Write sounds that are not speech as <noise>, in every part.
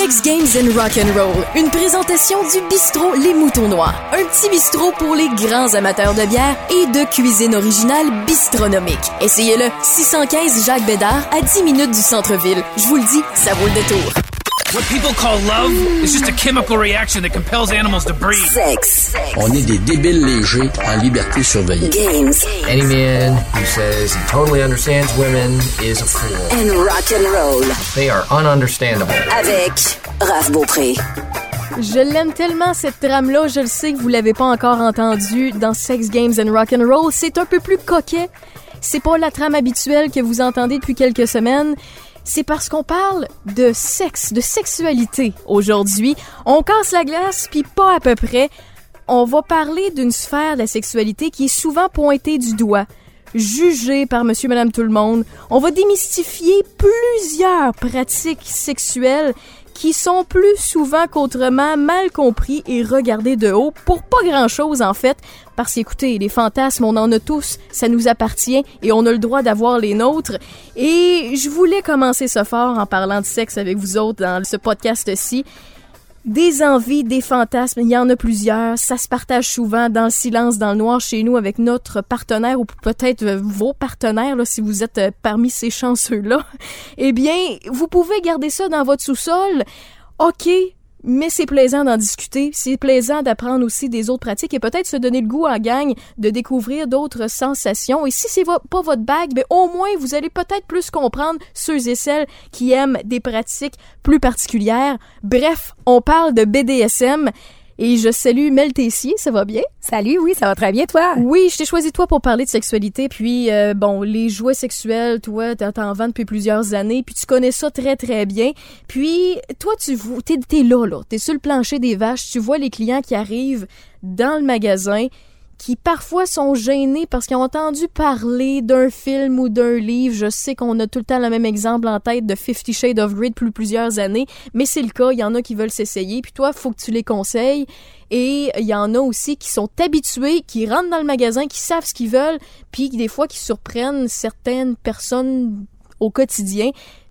Sex Games and Rock and Roll, une présentation du bistrot Les Moutons Noirs, un petit bistrot pour les grands amateurs de bière et de cuisine originale bistronomique. Essayez-le, 615 Jacques Bédard à 10 minutes du centre-ville. Je vous le dis, ça vaut le détour. What people call love is just a chemical reaction that compels animals to breed. Sex. On est des débiles légers en liberté surveillée. Games. Any man who says he totally understands women is a fool. And rock and roll. They are ununderstandable. Avec Raph Beaupré. Je l'aime tellement cette trame-là, je le sais que vous l'avez pas encore entendue dans Sex Games and Rock and Roll. C'est un peu plus coquet. C'est pas la trame habituelle que vous entendez depuis quelques semaines. C'est parce qu'on parle de sexe, de sexualité aujourd'hui. On casse la glace, puis pas à peu près. On va parler d'une sphère de la sexualité qui est souvent pointée du doigt, jugée par monsieur, madame, tout le monde. On va démystifier plusieurs pratiques sexuelles qui sont plus souvent qu'autrement mal compris et regardés de haut pour pas grand chose en fait. Parce qu'écoutez, les fantasmes, on en a tous, ça nous appartient et on a le droit d'avoir les nôtres. Et je voulais commencer ce fort en parlant de sexe avec vous autres dans ce podcast-ci. Des envies, des fantasmes, il y en a plusieurs. Ça se partage souvent dans le silence, dans le noir chez nous avec notre partenaire ou peut-être vos partenaires là, si vous êtes euh, parmi ces chanceux-là. <laughs> Eh bien, vous pouvez garder ça dans votre sous-sol. OK, mais c'est plaisant d'en discuter, c'est plaisant d'apprendre aussi des autres pratiques et peut-être se donner le goût à gang de découvrir d'autres sensations. Et si c'est pas votre bague, ben au moins vous allez peut-être plus comprendre ceux et celles qui aiment des pratiques plus particulières. Bref, on parle de BDSM. Et je salue Mel Tessier, ça va bien? Salut, oui, ça va très bien, toi? Oui, je t'ai choisi toi pour parler de sexualité, puis euh, bon, les jouets sexuels, toi, t'en vends depuis plusieurs années, puis tu connais ça très très bien. Puis toi, tu t'es es là, là, t'es sur le plancher des vaches, tu vois les clients qui arrivent dans le magasin, qui parfois sont gênés parce qu'ils ont entendu parler d'un film ou d'un livre. Je sais qu'on a tout le temps le même exemple en tête de Fifty Shades of Grey depuis plusieurs années, mais c'est le cas. Il y en a qui veulent s'essayer, puis toi, faut que tu les conseilles. Et il y en a aussi qui sont habitués, qui rentrent dans le magasin, qui savent ce qu'ils veulent, puis des fois qui surprennent certaines personnes au quotidien.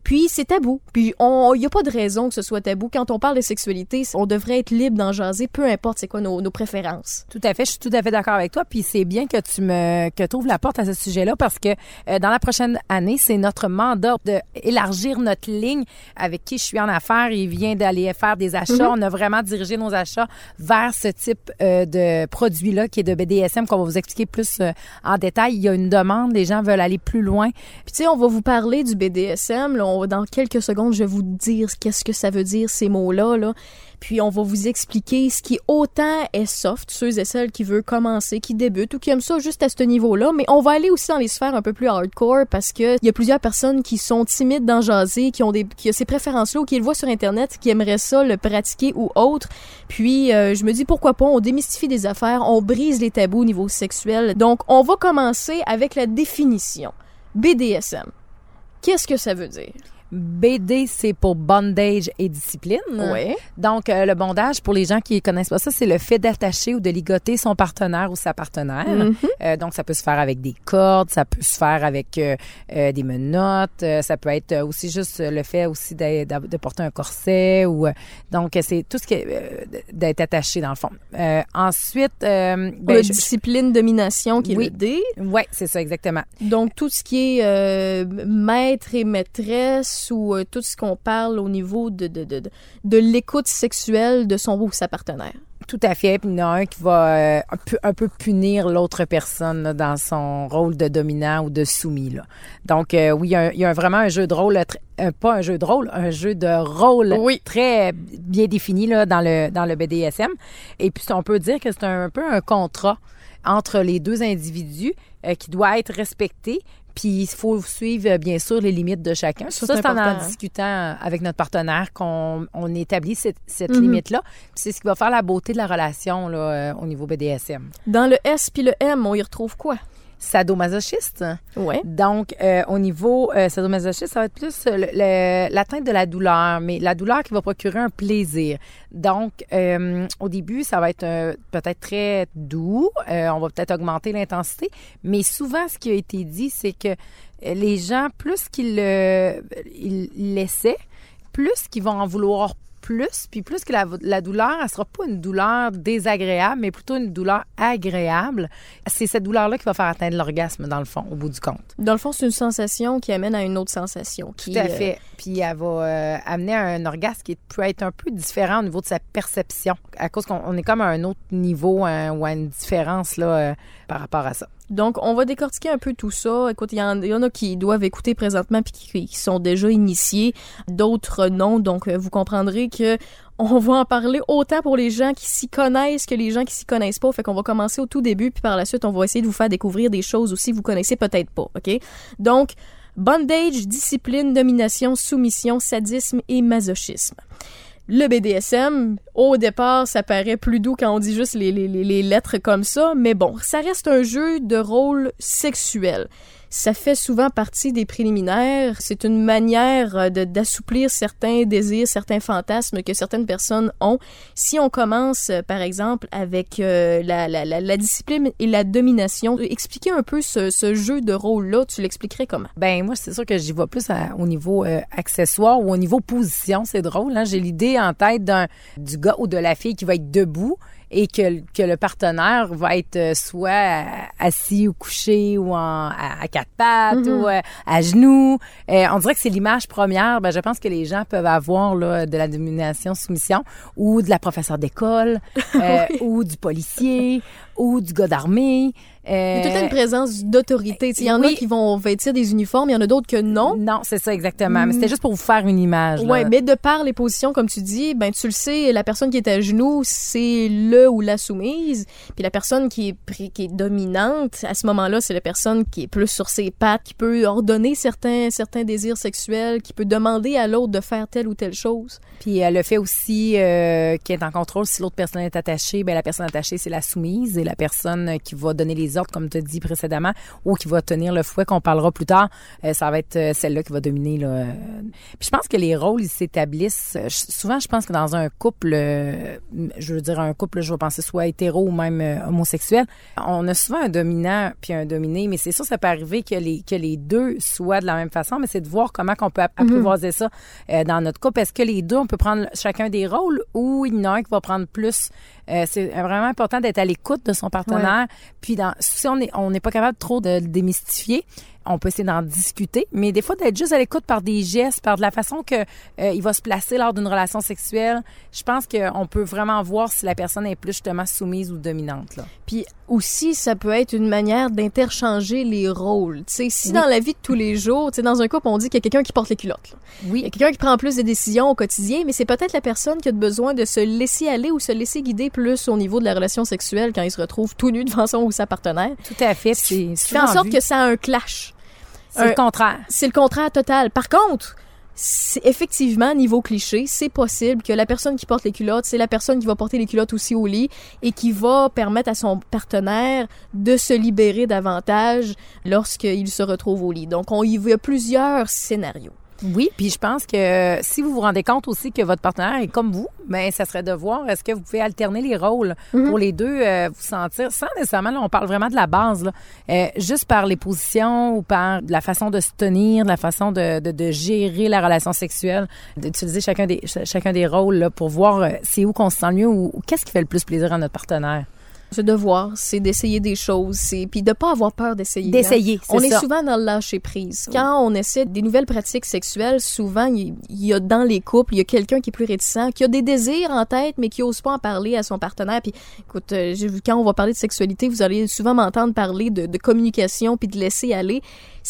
Puis c'est tabou. Puis il n'y a pas de raison que ce soit tabou. Quand on parle de sexualité, on devrait être libre d'en jaser, peu importe c'est quoi nos, nos, préférences. Tout à fait, je suis tout à fait d'accord avec toi. Puis c'est bien que tu me que ouvres la porte à ce sujet-là parce que euh, dans la prochaine année, c'est notre mandat d'élargir notre ligne avec qui je suis en affaires. Il vient d'aller faire des achats. Mm-hmm. On a vraiment dirigé nos achats vers ce type euh, de produit-là qui est de BDSM qu'on va vous expliquer plus euh, en détail. Il y a une demande, les gens veulent aller plus loin. Puis tu sais, on va vous parler du BDSM. Là, dans quelques secondes, je vais vous dire qu'est-ce que ça veut dire ces mots-là. Là. Puis on va vous expliquer ce qui autant est soft, ceux et celles qui veulent commencer, qui débutent ou qui aiment ça juste à ce niveau-là. Mais on va aller aussi dans les sphères un peu plus hardcore parce que il y a plusieurs personnes qui sont timides dans jaser, qui ont des, qui ces préférences-là ou qui le voient sur internet, qui aimeraient ça le pratiquer ou autre. Puis euh, je me dis pourquoi pas, on démystifie des affaires, on brise les tabous au niveau sexuel. Donc on va commencer avec la définition. BDSM. Qu'est-ce que ça veut dire? BD, c'est pour bondage et discipline. Oui. Donc, euh, le bondage, pour les gens qui connaissent pas ça, c'est le fait d'attacher ou de ligoter son partenaire ou sa partenaire. Mm-hmm. euh, donc, ça peut se faire avec des cordes, ça peut se faire avec euh, des menottes, euh, ça peut être aussi juste le fait aussi de, de porter un corset ou donc c'est tout ce qui est d'être attaché dans le fond. ensuite, ben, le je, discipline domination qui oui. est le D. C'est ça exactement. Donc tout ce qui est maître et maîtresse ou euh, tout ce qu'on parle au niveau de, de, de, de l'écoute sexuelle de son ou sa partenaire. Tout à fait. Puis il y en a un qui va euh, un, peu, un peu punir l'autre personne là, dans son rôle de dominant ou de soumis. Là. Donc, euh, oui, il y, a, il y, a, vraiment un jeu de rôle, euh, pas un jeu de rôle, un jeu de rôle oui. très bien défini là, dans, le, dans le BDSM. Et puis, on peut dire que c'est un, un peu un contrat entre les deux individus qui doit être respecté. Puis il faut suivre bien sûr les limites de chacun. Ça, c'est en en discutant avec notre partenaire qu'on on établit cette, cette Mhm. mm -hmm. limite-là. c'est ce qui va faire la beauté de la relation là, euh, au niveau BDSM. Dans le S puis le M, on y retrouve quoi? Sadomasochiste. Ouais. Donc, euh, au niveau euh, sadomasochiste, ça va être plus l'atteinte de la douleur, mais la douleur qui va procurer un plaisir. Donc, euh, au début, ça va être euh, peut-être très doux. Euh, on va peut-être augmenter l'intensité, mais souvent, ce qui a été dit, c'est que les gens, plus qu'ils le, ils laissaient, plus qu'ils vont en vouloir plus, puis plus que la, la douleur, elle sera pas une douleur désagréable, mais plutôt une douleur agréable. C'est cette douleur-là qui va faire atteindre l'orgasme, dans le fond, au bout du compte. Dans le fond, c'est une sensation qui amène à une autre sensation. Qui, Tout à euh, fait. Puis elle va euh, amener à un orgasme qui peut être un peu différent au niveau de sa perception, à cause qu'on on est comme à un autre niveau hein, ou à une différence là, euh, par rapport à ça. Donc, on va décortiquer un peu tout ça. Écoute, il y, en a qui doivent écouter présentement puis qui, qui sont déjà initiés, d'autres non. Donc, euh, vous comprendrez que on va en parler autant pour les gens qui s'y connaissent que les gens qui s'y connaissent pas. Fait qu'on va commencer au tout début puis par la suite, on va essayer de vous faire découvrir des choses aussi que vous connaissez peut-être pas. Ok? Donc, bondage, discipline, domination, soumission, sadisme et masochisme. Le BDSM, au départ, ça paraît plus doux quand on dit juste les, les, les- lettres comme ça, mais bon, ça reste un jeu de rôle sexuel. Ça fait souvent partie des préliminaires. C'est une manière euh, d'assouplir certains désirs, certains fantasmes que certaines personnes ont. Si on commence, euh, par exemple, avec euh, la, discipline et la domination, expliquer un peu ce, jeu de rôle-là, tu l'expliquerais comment? Ben moi, c'est sûr que j'y vais plus au niveau accessoire ou au niveau position. C'est drôle, hein? J'ai l'idée en tête d'un du gars ou de la fille qui va être debout et que, que le partenaire va être euh, soit assis ou couché ou en, à, à quatre pattes ou euh, à genoux. Euh, on dirait que c'est l'image première. Ben, je pense que les gens peuvent avoir là, de la domination, soumission ou de la professeure d'école <laughs> euh, ou du policier ou du gars d'armée. Il y a tout le temps Euh, une présence d'autorité. Il y en oui. a qui vont vêtir des uniformes, il y en a d'autres que non. Non, c'est ça exactement. Mais c'était juste pour vous faire une image. Ouais, mais de par les positions, comme tu dis, ben tu le sais, la personne qui est à genoux, c'est le ou la soumise, puis la personne qui est qui est dominante, à ce moment-là, c'est la personne qui est plus sur ses pattes, qui peut ordonner certains certains désirs sexuels, qui peut demander à l'autre de faire telle ou telle chose. Puis euh, le fait aussi euh, qui est en contrôle, si l'autre personne est attachée, ben la personne attachée c'est la soumise et la personne euh, qui va donner les ordres comme tu as dit précédemment ou qui va tenir le fouet qu'on parlera plus tard, euh, ça va être euh, celle-là qui va dominer là. Puis je pense que les rôles ils s'établissent euh, souvent je pense que dans un couple je veux dire un couple je vais penser soit hétéro ou même homosexuel, on a souvent un dominant puis un dominé, mais c'est sûr ça peut arriver que les que les deux soient de la même façon, mais c'est de voir comment qu'on peut app- apprivoiser ça dans notre couple. Est-ce que les deux, on peut prendre chacun des rôles ou il y en a un qui va prendre plus? Euh, c'est vraiment important d'être à l'écoute de son partenaire. Puis dans, si on est on n'est pas capable trop de le démystifier, on peut essayer d'en discuter, mais des fois d'être juste à l'écoute par des gestes, par de la façon que euh, il va se placer lors d'une relation sexuelle. Je pense qu'on peut vraiment voir si la personne est plus justement soumise ou dominante. Là. Puis aussi, ça peut être une manière d'interchanger les rôles. Tu sais, si Oui. dans la vie de tous les jours, tu sais, dans un couple, on dit qu'il y a quelqu'un qui porte les culottes. là. Il y Oui. a quelqu'un qui prend plus de décisions au quotidien, mais c'est peut-être la personne qui a besoin de se laisser aller ou se laisser guider plus au niveau de la relation sexuelle quand il se retrouve tout nu devant son ou sa partenaire. Tout à fait. C'est fait en sorte que ça a un clash. C'est le contraire. C'est le contraire total. Par contre, c'est effectivement, niveau cliché, c'est possible que la personne qui porte les culottes, c'est la personne qui va porter les culottes aussi au lit et qui va permettre à son partenaire de se libérer davantage lorsqu'il se retrouve au lit. Donc, on y voit plusieurs scénarios. Oui, puis je pense que si vous vous rendez compte aussi que votre partenaire est comme vous, ben ça serait de voir est-ce que vous pouvez alterner les rôles pour les deux euh, vous sentir sans nécessairement là, on parle vraiment de la base là, euh, juste par les positions ou par la façon de se tenir, de la façon de, de, de gérer la relation sexuelle, d'utiliser chacun des ch- chacun des rôles là, pour voir euh, c'est où qu'on se sent le mieux ou, ou qu'est-ce qui fait le plus plaisir à notre partenaire. Ce devoir, c'est d'essayer des choses, c'est puis de pas avoir peur d'essayer. hein. D'essayer, c'est On est souvent dans le lâcher prise. Quand on essaie des nouvelles pratiques sexuelles, souvent il y a dans les couples, il y a quelqu'un qui est plus réticent, qui a des désirs en tête mais qui ose pas en parler à son partenaire. Puis écoute, euh, quand on va parler de sexualité, vous allez souvent m'entendre parler de, de communication puis de laisser aller.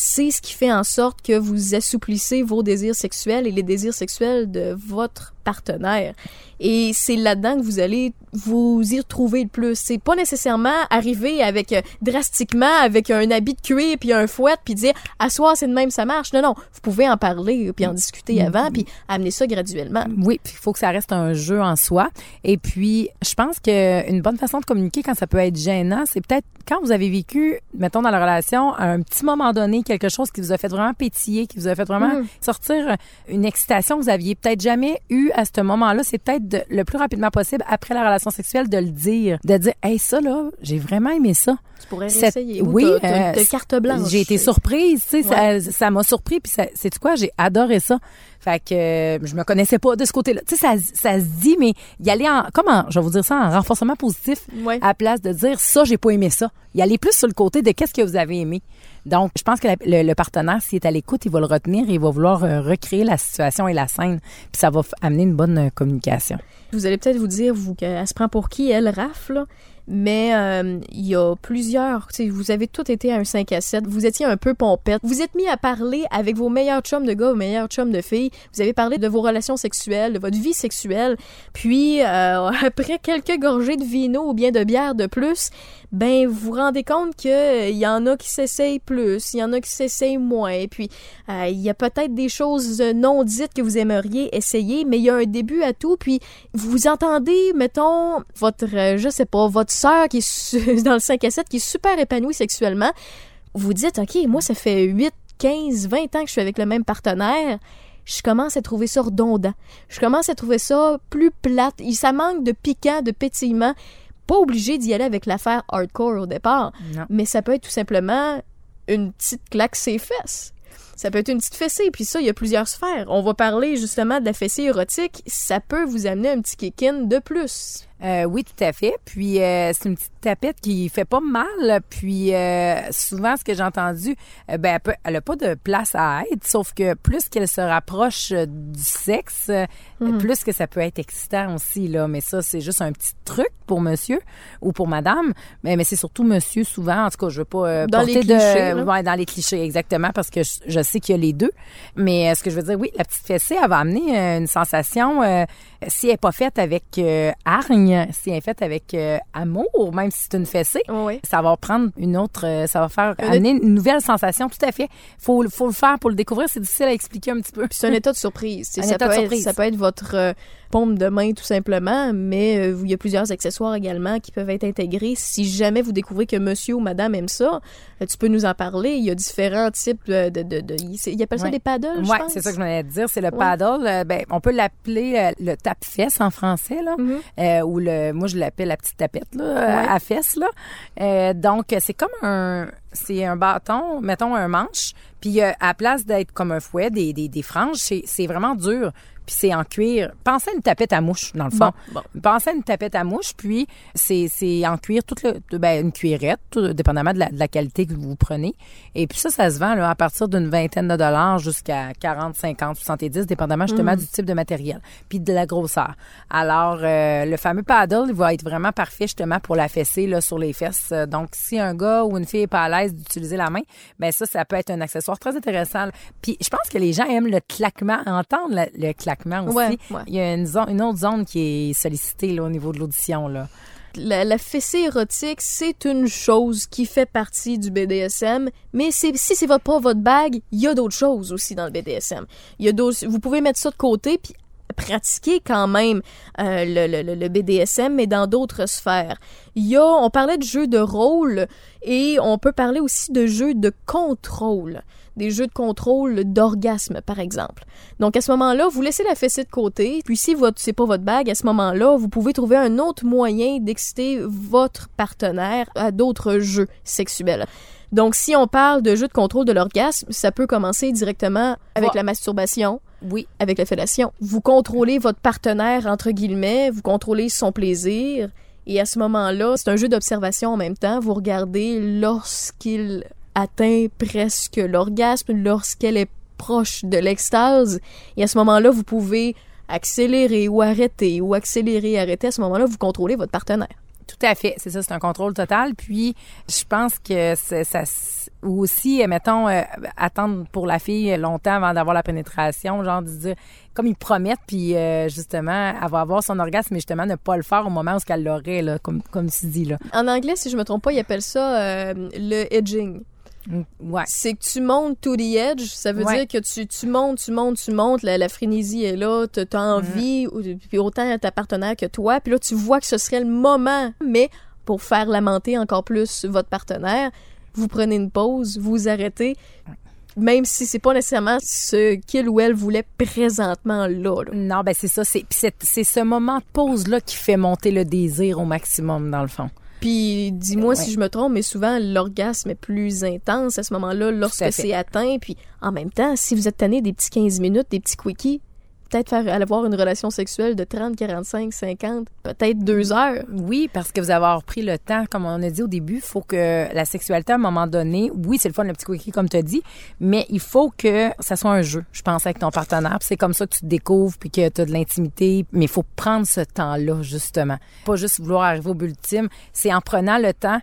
C'est ce qui fait en sorte que vous assouplissez vos désirs sexuels et les désirs sexuels de votre partenaire. Et c'est là-dedans que vous allez vous y retrouver le plus. C'est pas nécessairement arriver avec euh, drastiquement avec un habit de cuir puis un fouet puis dire à soir c'est de même ça marche. Non non, vous pouvez en parler puis en discuter avant puis amener ça graduellement. Oui, puis il faut que ça reste un jeu en soi. Et puis, je pense que une bonne façon de communiquer quand ça peut être gênant, c'est peut-être quand vous avez vécu, mettons dans la relation, à un petit moment donné, quelque chose qui vous a fait vraiment pétiller, qui vous a fait vraiment sortir une excitation que vous aviez peut-être jamais eue à ce moment-là. C'est peut-être de- le plus rapidement possible après la relation sexuelle de le dire, de dire, hey ça là, j'ai vraiment aimé ça. Tu pourrais Cette- réessayer. Ou oui, t'as- euh, t'as carte blanche. J'ai été surprise, tu sais, ça- ça m'a surpris puis c'est quoi, j'ai adoré ça. Fait que euh, je me connaissais pas de ce côté-là. Tu sais, ça, ça se dit, mais y aller en, comment, je vais vous dire ça, en renforcement positif, Ouais. à la place de dire ça, j'ai pas aimé ça. Y aller plus sur le côté de qu'est-ce que vous avez aimé. Donc, je pense que le, partenaire, s'il est à l'écoute, il va le retenir et il va vouloir euh, recréer la situation et la scène. Puis ça va amener une bonne euh, communication. Vous allez peut-être vous dire, vous, qu'elle se prend pour qui, elle, Raph, là? Mais euh, il y a plusieurs, vous avez tous été à un 5 à 7, vous étiez un peu pompette, vous êtes mis à parler avec vos meilleurs chums de gars, vos meilleurs chums de filles, vous avez parlé de vos relations sexuelles, de votre vie sexuelle, puis <laughs> après quelques gorgées de vino ou bien de bière de plus, ben vous vous rendez compte que il y en a qui s'essayent plus, il y en a qui s'essayent moins, et puis euh, il y a peut-être des choses non dites que vous aimeriez essayer, mais il y a un début à tout, puis vous entendez, mettons, votre, euh, je sais pas, votre sœur qui est <laughs> dans le 5 à 7, qui est super épanouie sexuellement, vous dites, OK, moi, ça fait 8, 15, 20 ans que je suis avec le même partenaire, je commence à trouver ça redondant. Je commence à trouver ça plus plate. Ça manque de piquant, de pétillement. Pas obligé d'y aller avec l'affaire hardcore au départ, Non. mais ça peut être tout simplement une petite claque ses fesses. Ça peut être une petite fessée, puis ça, il y a plusieurs sphères. On va parler justement de la fessée érotique. Ça peut vous amener un petit kick-in de plus. Euh, oui, tout à fait. Puis euh, c'est une petite tapette qui fait pas mal. Puis euh, souvent, ce que j'ai entendu, euh, ben elle, peut, elle a pas de place à être. Sauf que plus qu'elle se rapproche euh, du sexe, euh, plus que ça peut être excitant aussi là. Mais ça, c'est juste un petit truc pour monsieur ou pour madame. Mais, mais c'est surtout monsieur souvent. En tout cas, je veux pas euh, Dans les porter clichés, de là. ouais, dans les clichés exactement parce que je, je sais qu'il y a les deux. Mais ce que je veux dire, oui, la petite fessée, elle va amener une sensation. Euh, si elle n'est pas faite avec euh, hargne, si elle est faite avec euh, amour, même si c'est une fessée, Oui. ça va prendre une autre, euh, ça va faire Une- amener une nouvelle sensation. Tout à fait. Faut, faut le faire pour le découvrir. C'est difficile à expliquer un petit peu. C'est un état de <laughs> surprise. Un ça, état peut de être, surprise. ça peut être votre paume de main tout simplement, mais euh, il y a plusieurs accessoires également qui peuvent être intégrés. Si jamais vous découvrez que monsieur ou madame aime ça, euh, tu peux nous en parler. Il y a différents types de... de, de, de- il il appelle ça Ouais. des paddles, pense? c'est ça que je voulais te dire. C'est le Ouais. paddle. Euh, ben, on peut l'appeler le tape-fesse en français, là. Mhm. Euh, ou le, moi, je l'appelle la petite tapette, là, Ouais. à fesses, là. Euh, donc, c'est comme un, c'est un bâton, mettons un manche, puis euh, à la place d'être comme un fouet, des, des, des franges, c'est, c'est vraiment dur. Puis c'est en cuir. Pensez à une tapette à mouche, dans le fond. Bon, Pensez à une tapette à mouche, puis c'est, c'est en cuir, toute le, ben, une cuirette, tout, dépendamment de la, de la qualité que vous prenez. Et puis ça, ça se vend là, à partir d'une vingtaine de dollars jusqu'à 40, 50, 70, dépendamment justement du type de matériel, puis de la grosseur. Alors, euh, le fameux paddle, il va être vraiment parfait justement pour la fessée là, sur les fesses. Donc, si un gars ou une fille est pas à l'aise d'utiliser la main, ben ça, ça peut être un accessoire très intéressant. Puis je pense que les gens aiment le claquement, entendre le, le claquement aussi. Ouais, ouais. Il y a une, zone, une autre zone qui est sollicitée là, au niveau de l'audition. Là. La, la fessée érotique, c'est une chose qui fait partie du BDSM, mais si c'est votre, pas votre bague, il y a d'autres choses aussi dans le BDSM. Il y a vous pouvez mettre ça de côté puis pratiquer quand même euh, le, le- le- BDSM, mais dans d'autres sphères. Il y a, on parlait de jeux de rôle et on peut parler aussi de jeux de contrôle. Des jeux de contrôle d'orgasme, par exemple. Donc, à ce moment-là, vous laissez la fessée de côté. Puis, si votre, c'est pas votre bague, à ce moment-là, vous pouvez trouver un autre moyen d'exciter votre partenaire à d'autres jeux sexuels. Donc, si on parle de jeux de contrôle de l'orgasme, ça peut commencer directement avec la masturbation, Oui. avec la fellation. Vous contrôlez votre partenaire, entre guillemets, vous contrôlez son plaisir. Et à ce moment-là, c'est un jeu d'observation en même temps. Vous regardez lorsqu'il atteint presque l'orgasme, lorsqu'elle est proche de l'extase. Et à ce moment-là, vous pouvez accélérer ou arrêter, ou accélérer arrêter. À ce moment-là, vous contrôlez votre partenaire. Tout à fait, c'est ça, c'est un contrôle total. Puis, je pense que ça, ou aussi, euh, mettons, euh, attendre pour la fille longtemps avant d'avoir la pénétration, genre de dire, comme ils promettent, puis euh, justement, elle va avoir son orgasme, mais justement, ne pas le faire au moment où elle l'aurait, là, comme, comme tu dis, là. En anglais, si je me trompe pas, ils appellent ça euh, le edging. Mm, Ouais. c'est que tu montes to the edge. Ça veut Ouais. dire que tu, tu montes, tu montes, tu montes. La, la frénésie est là. Tu as envie, ou- puis autant ta partenaire que toi. Puis là, tu vois que ce serait le moment. Mais pour faire lamenter encore plus votre partenaire, vous prenez une pause, vous arrêtez. Même si c'est pas nécessairement ce qu'il ou elle voulait présentement là. là. Non, ben c'est ça, c'est c'est c'est ce moment de pause-là qui fait monter le désir au maximum, dans le fond. Puis dis-moi Ouais. si je me trompe, mais souvent l'orgasme est plus intense à ce moment-là lorsque c'est atteint. Puis en même temps, si vous êtes tanné des petits 15 minutes, des petits quickies, peut-être faire avoir une relation sexuelle de 30, 45, 50, peut-être deux heures. Oui, parce que vous avez pris le temps, comme on a dit au début, il faut que la sexualité, à un moment donné, oui, c'est le fun, le petit quickie, comme tu as dit, mais il faut que ça soit un jeu, je pense, avec ton partenaire. C'est comme ça que tu te découvres, puis que tu as de l'intimité. Mais il faut prendre ce temps-là, justement. Pas juste vouloir arriver au but ultime. C'est en prenant le temps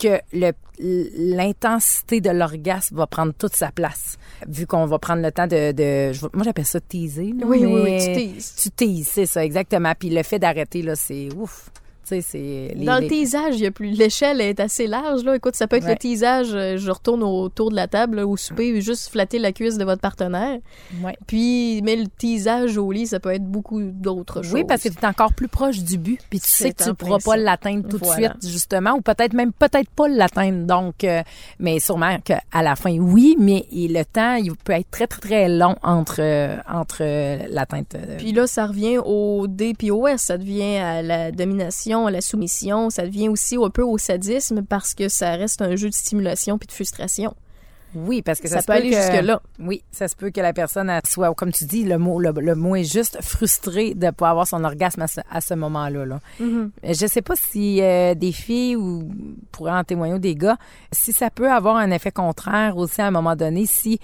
que le- l'intensité de l'orgasme va prendre toute sa place. Vu qu'on va prendre le temps de... de moi, j'appelle ça teaser. là, Oui, oui, oui, tu teases. Tu teases, c'est ça, exactement. Puis le fait d'arrêter, là, c'est ouf. C'est... les- Dans le teasage, il y a plus l'échelle est assez large là. Écoute, ça peut être Ouais. le teasage, euh, je retourne autour de la table là, au souper, juste flatter la cuisse de votre partenaire. Ouais. Puis mais le teasage au lit, ça peut être beaucoup d'autres choses. Oui, parce que tu es encore plus proche du but, puis tu sais que tu pourras pas l'atteindre tout Voilà. de suite, justement, ou peut-être même peut-être pas l'atteindre. Donc, euh, mais sûrement qu'à la fin, oui, mais le temps, il peut être très, très, très long entre, euh, entre euh, l'atteinte. Puis là, ça revient au D puis au S. Ça devient à la domination, à la soumission. Ça devient aussi un peu au sadisme parce que ça reste un jeu de stimulation puis de frustration. oui, parce que ça, peut aller que- jusque-là. Oui, ça se peut que la personne soit, comme tu dis, le mot, le, le mot est juste frustrée de ne pas avoir son orgasme à ce, moment-là. Là. Mm-hmm. Je sais pas si euh, des filles ou pourraient en témoigner ou des gars, si ça peut avoir un effet contraire aussi à un moment donné, si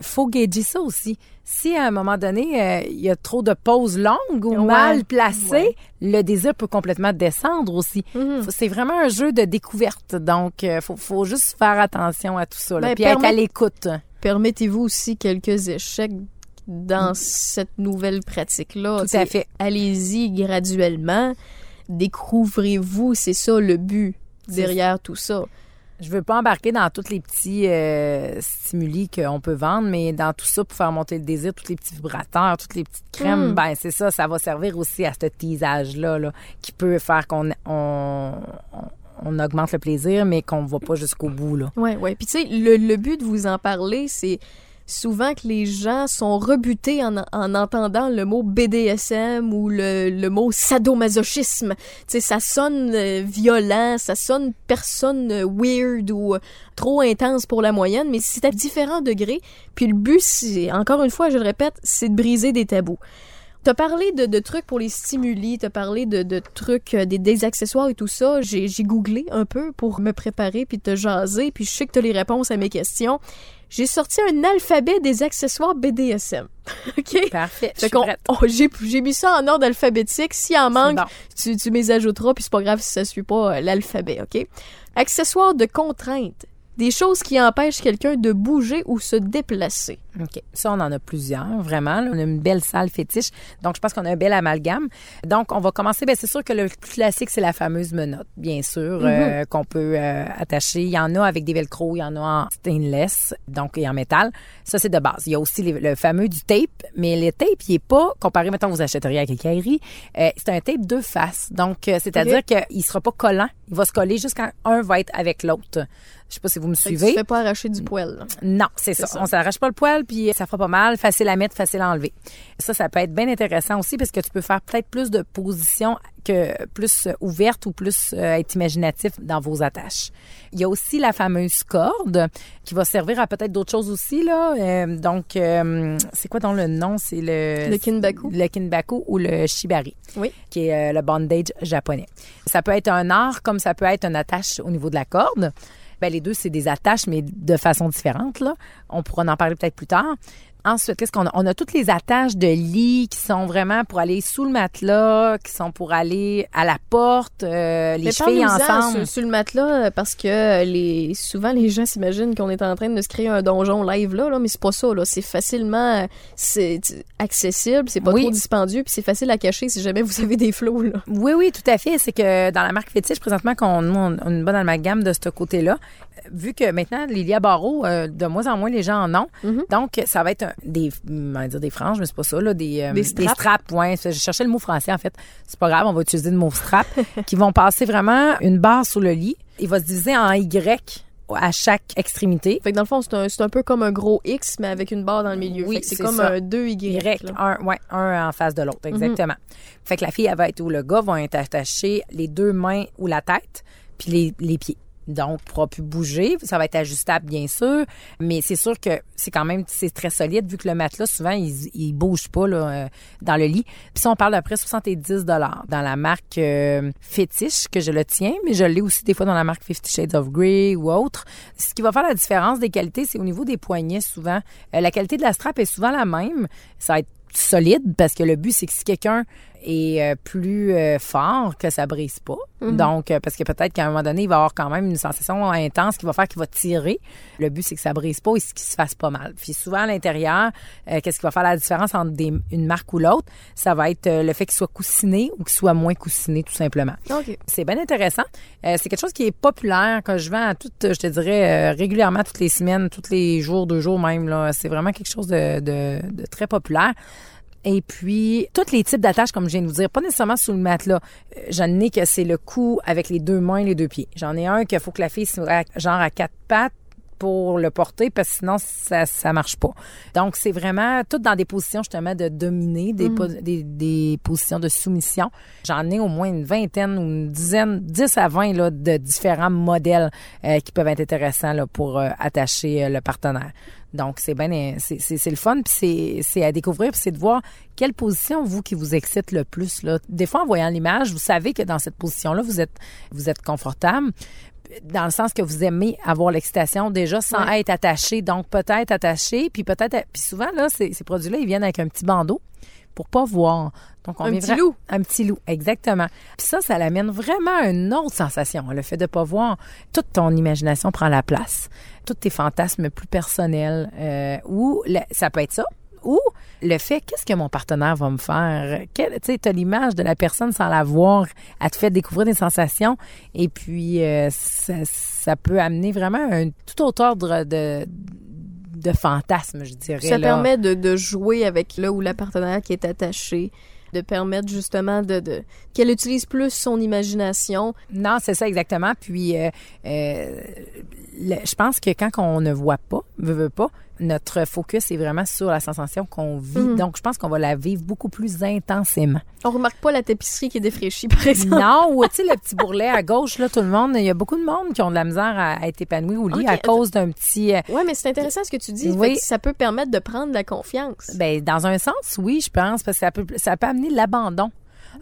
faut gager ça aussi. Si à un moment donné euh, il y a trop de pauses longues ou Ouais. mal placées, Ouais. le désir peut complètement descendre aussi. Mhm. C'est vraiment un jeu de découverte, donc euh, faut, faut juste faire attention à tout ça, là, Ben, puis être à l'écoute. Permettez-vous aussi quelques échecs dans cette nouvelle pratique-là. Tout à fait. Allez-y graduellement. Découvrez-vous, c'est ça le but derrière tout ça. Je veux pas embarquer dans tous les petits euh, stimuli qu'on peut vendre, mais dans tout ça pour faire monter le désir, tous les petits vibrateurs, toutes les petites crèmes, Mm. ben c'est ça, ça va servir aussi à ce teasage-là là, qui peut faire qu'on on, on, on augmente le plaisir, mais qu'on va pas jusqu'au bout. Là. Ouais, ouais. Puis tu sais, le, le but de vous en parler, c'est souvent que les gens sont rebutés en, en entendant le mot BDSM ou le, le mot sadomasochisme. Tu ça sonne euh, violent, ça sonne personne euh, weird ou euh, trop intense pour la moyenne, mais c'est à différents degrés. Puis le but, c'est, encore une fois, je le répète, c'est de briser des tabous. T'as parlé de, de trucs pour les stimuli, t'as parlé de, de trucs, des, des accessoires et tout ça. J'ai j'ai googlé un peu pour me préparer puis te jaser, puis je sais que t'as les réponses à mes questions. J'ai sorti un alphabet des accessoires BDSM. <laughs> OK? Parfait. Je Fait suis qu'on- prête. oh, j'ai j'ai mis ça en ordre alphabétique. S'il en manque, bon. tu, tu les ajouteras, puis c'est pas grave si ça suit pas euh, l'alphabet, OK? Accessoires de contrainte. Des choses qui empêchent quelqu'un de bouger ou se déplacer. OK. Ça, on en a plusieurs, vraiment. là. On a une belle salle fétiche. Donc, je pense qu'on a un bel amalgame. Donc, on va commencer. Bien, c'est sûr que le plus classique, c'est la fameuse menotte, bien sûr, euh, qu'on peut euh, attacher. Il y en a avec des velcro, il y en a en stainless, donc, et en métal. Ça, c'est de base. Il y a aussi les- le fameux du tape, mais le tape, il est pas, comparé, mettons, vous achèteriez à quelqu'un euh, c'est un tape deux faces. Donc, euh, c'est-à-dire qu'il sera pas collant. Il va se coller jusqu'à un va être avec l'autre. Je sais pas si vous me suivez. tu fais pas arracher du poil. là. Non, c'est ça. ça. On s'arrache pas le poil, puis ça fera pas mal. Facile à mettre, facile à enlever. Ça, ça peut être bien intéressant aussi parce que tu peux faire peut-être plus de positions que plus ouvertes ou plus euh, être imaginatif dans vos attaches. Il y a aussi la fameuse corde qui va servir à peut-être d'autres choses aussi là. Euh, donc, euh, c'est quoi dans le nom? C'est le Le kinbaku. le kinbaku ou le shibari Oui. qui est le bondage japonais. Ça peut être un art comme ça peut être une attache au niveau de la corde. Ben, les deux, c'est des attaches, mais de façon différente. Là. On pourra en parler peut-être plus tard. Ensuite, qu'est-ce qu'on a? On a toutes les attaches de lit qui sont vraiment pour aller sous le matelas, qui sont pour aller à la porte, euh, les chevilles ensemble. Sur, sur le matelas, euh, parce que euh, les, souvent les gens s'imaginent qu'on est en train de se créer un donjon live là, là mais c'est pas ça. là. C'est facilement c'est accessible, c'est pas Oui. trop dispendieux, puis c'est facile à cacher si jamais vous avez des flots. Là. Oui, oui, tout à fait. C'est que dans la marque fétiche, présentement, qu'on nous, on a une bonne amalgame de ce côté-là, vu que maintenant, Lilia Barreau, euh, de moins en moins, les gens en ont. Mhm. Donc, ça va être un- des, on dire des franges, mais c'est pas ça, là, des, euh, Des straps. ouais. Je cherchais le mot français, en fait. C'est pas grave, on va utiliser le mot strap, <laughs> qui vont passer vraiment une barre sur le lit. Il va se diviser en Y à chaque extrémité. Fait que dans le fond, c'est un, un peu comme un gros X, mais avec une barre dans le milieu. Oui, c'est comme ça. un 2 Y. Y, là. un, ouais, un en face de l'autre, exactement. Fait que la fille, elle va être où? Le gars vont être attachés les deux mains ou la tête, puis les, les pieds. Donc, pourra plus bouger. Ça va être ajustable, bien sûr. Mais c'est sûr que c'est quand même, c'est très solide vu que le matelas, souvent, il, il bouge pas, là, euh, dans le lit. Puis ça, on parle d'après 70 dollars dans la marque euh, Fétiche, que je le tiens, mais je l'ai aussi des fois dans la marque Fifty Shades of Grey ou autre. Ce qui va faire la différence des qualités, c'est au niveau des poignets, souvent. Euh, la qualité de la strap est souvent la même. Ça va être solide parce que le but c'est que si quelqu'un est euh, plus euh, fort que ça brise pas. Donc euh, parce que peut-être qu'à un moment donné, il va avoir quand même une sensation intense qui va faire qu'il va tirer. Le but c'est que ça brise pas et qu'il se fasse pas mal. Puis souvent à l'intérieur, euh, qu'est-ce qui va faire la différence entre des- une marque ou l'autre? Ça va être le fait qu'il soit coussiné ou qu'il soit moins coussiné tout simplement. OK. C'est bien intéressant. Euh, c'est quelque chose qui est populaire que je vends à toutes, je te dirais, euh, régulièrement toutes les semaines, tous les jours, deux jours même. Là. C'est vraiment quelque chose de, de, de très populaire. Et puis, tous les types d'attaches, comme je viens de vous dire, pas nécessairement sous le matelas. Euh, J'en ai que c'est le cou avec les deux mains et les deux pieds. J'en ai un qu'il faut que la fille soit genre à quatre pattes pour le porter parce que sinon ça ça marche pas. Donc c'est vraiment tout dans des positions justement de dominer, des, po- des, des positions de soumission. J'en ai au moins une vingtaine ou une dizaine, 10 à 20 là, de différents modèles euh, qui peuvent être intéressants là, pour euh, attacher euh, le partenaire. Donc c'est bien c'est c'est c'est le fun puis c'est c'est à découvrir puis c'est de voir quelle position vous qui vous excite le plus là. Des fois en voyant l'image, vous savez que dans cette position là vous êtes vous êtes confortable dans le sens que vous aimez avoir l'excitation déjà sans être attaché. Donc, peut-être attaché, puis peut-être... Puis souvent, là, ces, ces produits-là, ils viennent avec un petit bandeau pour pas voir. Donc, on Un petit vra- loup. Un petit loup, exactement. Puis ça, ça l'amène vraiment à une autre sensation. Le fait de pas voir, toute ton imagination prend la place. Tous tes fantasmes plus personnels. Euh, ou ça peut être ça. Ou le fait, qu'est-ce que mon partenaire va me faire? Tu sais, t'as l'image de la personne sans la voir. Elle te fait découvrir des sensations. Et puis, euh, ça, ça peut amener vraiment un tout autre ordre de, de fantasme, je dirais. Ça là. permet de, de jouer avec là où la partenaire qui est attachée, de permettre justement de, de qu'elle utilise plus son imagination. Non, c'est ça exactement. Puis, euh, euh, le- je pense que quand on ne voit pas, veut, veut pas, notre focus est vraiment sur la sensation qu'on vit. Mhm. Donc, je pense qu'on va la vivre beaucoup plus intensément. On remarque pas la tapisserie qui est défraîchie, par exemple. non, ou tu sais, le petit bourrelet à gauche, là, tout le monde, il y a beaucoup de monde qui ont de la misère à, à être épanoui au lit à cause d'un petit... euh, Ouais, mais c'est intéressant ce que tu dis. Oui. Ça peut permettre de prendre la confiance. Ben, dans un sens, oui, je pense, parce que ça peut, ça peut amener l'abandon.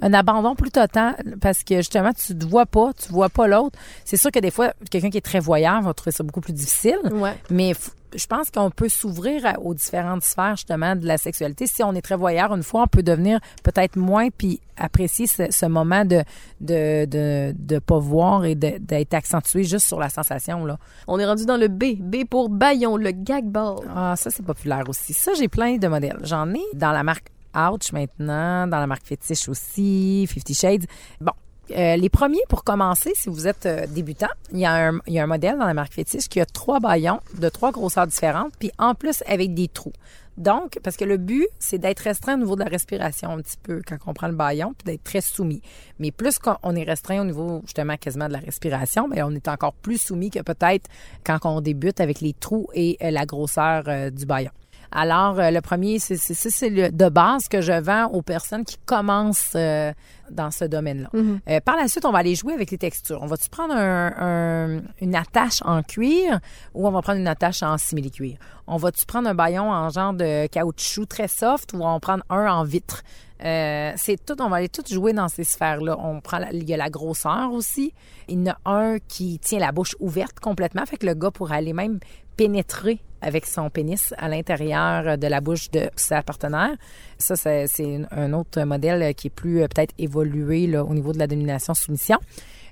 Un abandon plus total, parce que justement, tu te vois pas, tu vois pas l'autre. C'est sûr que des fois, quelqu'un qui est très voyeur va trouver ça beaucoup plus difficile. Ouais. Mais je pense qu'on peut s'ouvrir aux différentes sphères, justement, de la sexualité. Si on est très voyeur, une fois, on peut devenir peut-être moins, puis apprécier ce, ce moment de de, de, de pas voir et d'être accentué juste sur la sensation, là. On est rendu dans le B. B pour baillon, le gag ball. Ah, ça, c'est populaire aussi. Ça, j'ai plein de modèles. J'en ai dans la marque Ouch maintenant, dans la marque Fétiche aussi, Fifty Shades. Bon. Euh, les premiers, pour commencer, si vous êtes euh, débutant, il y, a un, il y a un modèle dans la marque Fétiche qui a trois baillons de trois grosseurs différentes, puis en plus avec des trous. Donc, parce que le but, c'est d'être restreint au niveau de la respiration un petit peu quand on prend le baillon, puis d'être très soumis. Mais plus qu'on est restreint au niveau justement quasiment de la respiration, mais on est encore plus soumis que peut-être quand on débute avec les trous et euh, la grosseur du baillon. Alors, euh, le premier, c'est de base que je vends aux personnes qui commencent euh, dans ce domaine-là. Euh, par la suite, on va aller jouer avec les textures. On va-tu prendre un- un- une attache en cuir ou on va prendre une attache en simili-cuir? On va-tu prendre un baillon en genre de caoutchouc très soft ou on va en prendre un en vitre? Euh, c'est tout, on va aller tout jouer dans ces sphères-là. On prend, la- il y a la grosseur aussi. Il y en a un qui tient la bouche ouverte complètement, fait que le gars pourrait aller même pénétrer avec son pénis à l'intérieur de la bouche de sa partenaire. Ça, c'est un autre modèle qui est plus euh, peut-être évolué là, au niveau de la domination-soumission.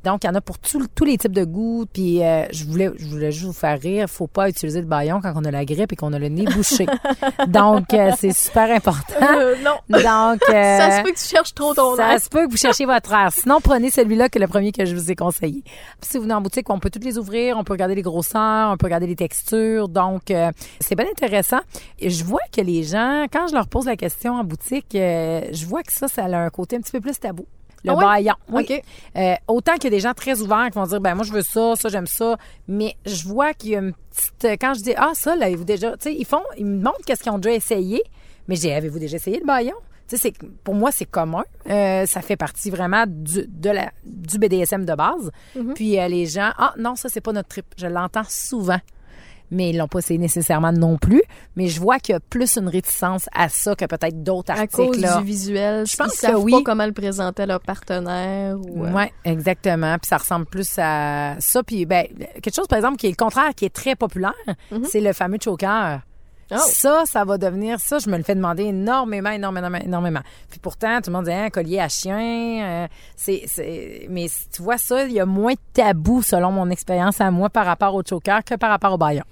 Donc, il y en a pour tous tous les types de goûts. Puis, euh, je voulais, je voulais juste vous faire rire. Faut pas utiliser le baillon quand on a la grippe et qu'on a le nez bouché. <laughs> Donc, euh, c'est super important. Euh, non. Donc, <laughs> euh, ça se peut que tu cherches trop ton ça air. se peut que vous cherchiez votre air. Sinon, prenez celui-là que le premier que je vous ai conseillé. Puis si vous venez en boutique, on peut toutes les ouvrir, on peut regarder les grosseurs, on peut regarder les textures. Donc, euh, c'est bien intéressant. Et je vois que les gens, quand je leur pose la question en boutique, euh, je vois que ça, ça a un côté un petit peu plus tabou. Le Ah baillon. Oui. Euh, autant qu'il y a des gens très ouverts qui vont dire ben moi je veux ça, ça j'aime ça, mais je vois qu'il y a une petite quand je dis ah ça l'avez-vous déjà, tu sais ils font ils me montrent qu'est-ce qu'ils ont déjà essayé, mais j'ai avez-vous déjà essayé le baillon Tu Tu sais, c'est- pour moi, c'est commun. Euh, ça fait partie vraiment du, de la, du BDSM de base. Puis euh, les gens, ah non, ça, c'est pas notre trip. Je l'entends souvent. Mais ils l'ont pas essayé nécessairement non plus. Mais je vois qu'il y a plus une réticence à ça que peut-être d'autres À articles. cause là. du visuel, Je pense ils que oui. pas comment le présenter à leur partenaire. Ou, euh, Ouais, exactement. Puis ça ressemble plus à ça. Puis ben, quelque chose, par exemple, qui est le contraire, qui est très populaire, c'est le fameux choker. Oh. Ça, ça va devenir ça. Je me le fais demander énormément, énormément, énormément. Puis pourtant, tout le monde dit un collier à chien. euh, c'est, c'est, mais tu vois ça, il y a moins de tabou selon mon expérience à moi par rapport au choker que par rapport au baillon.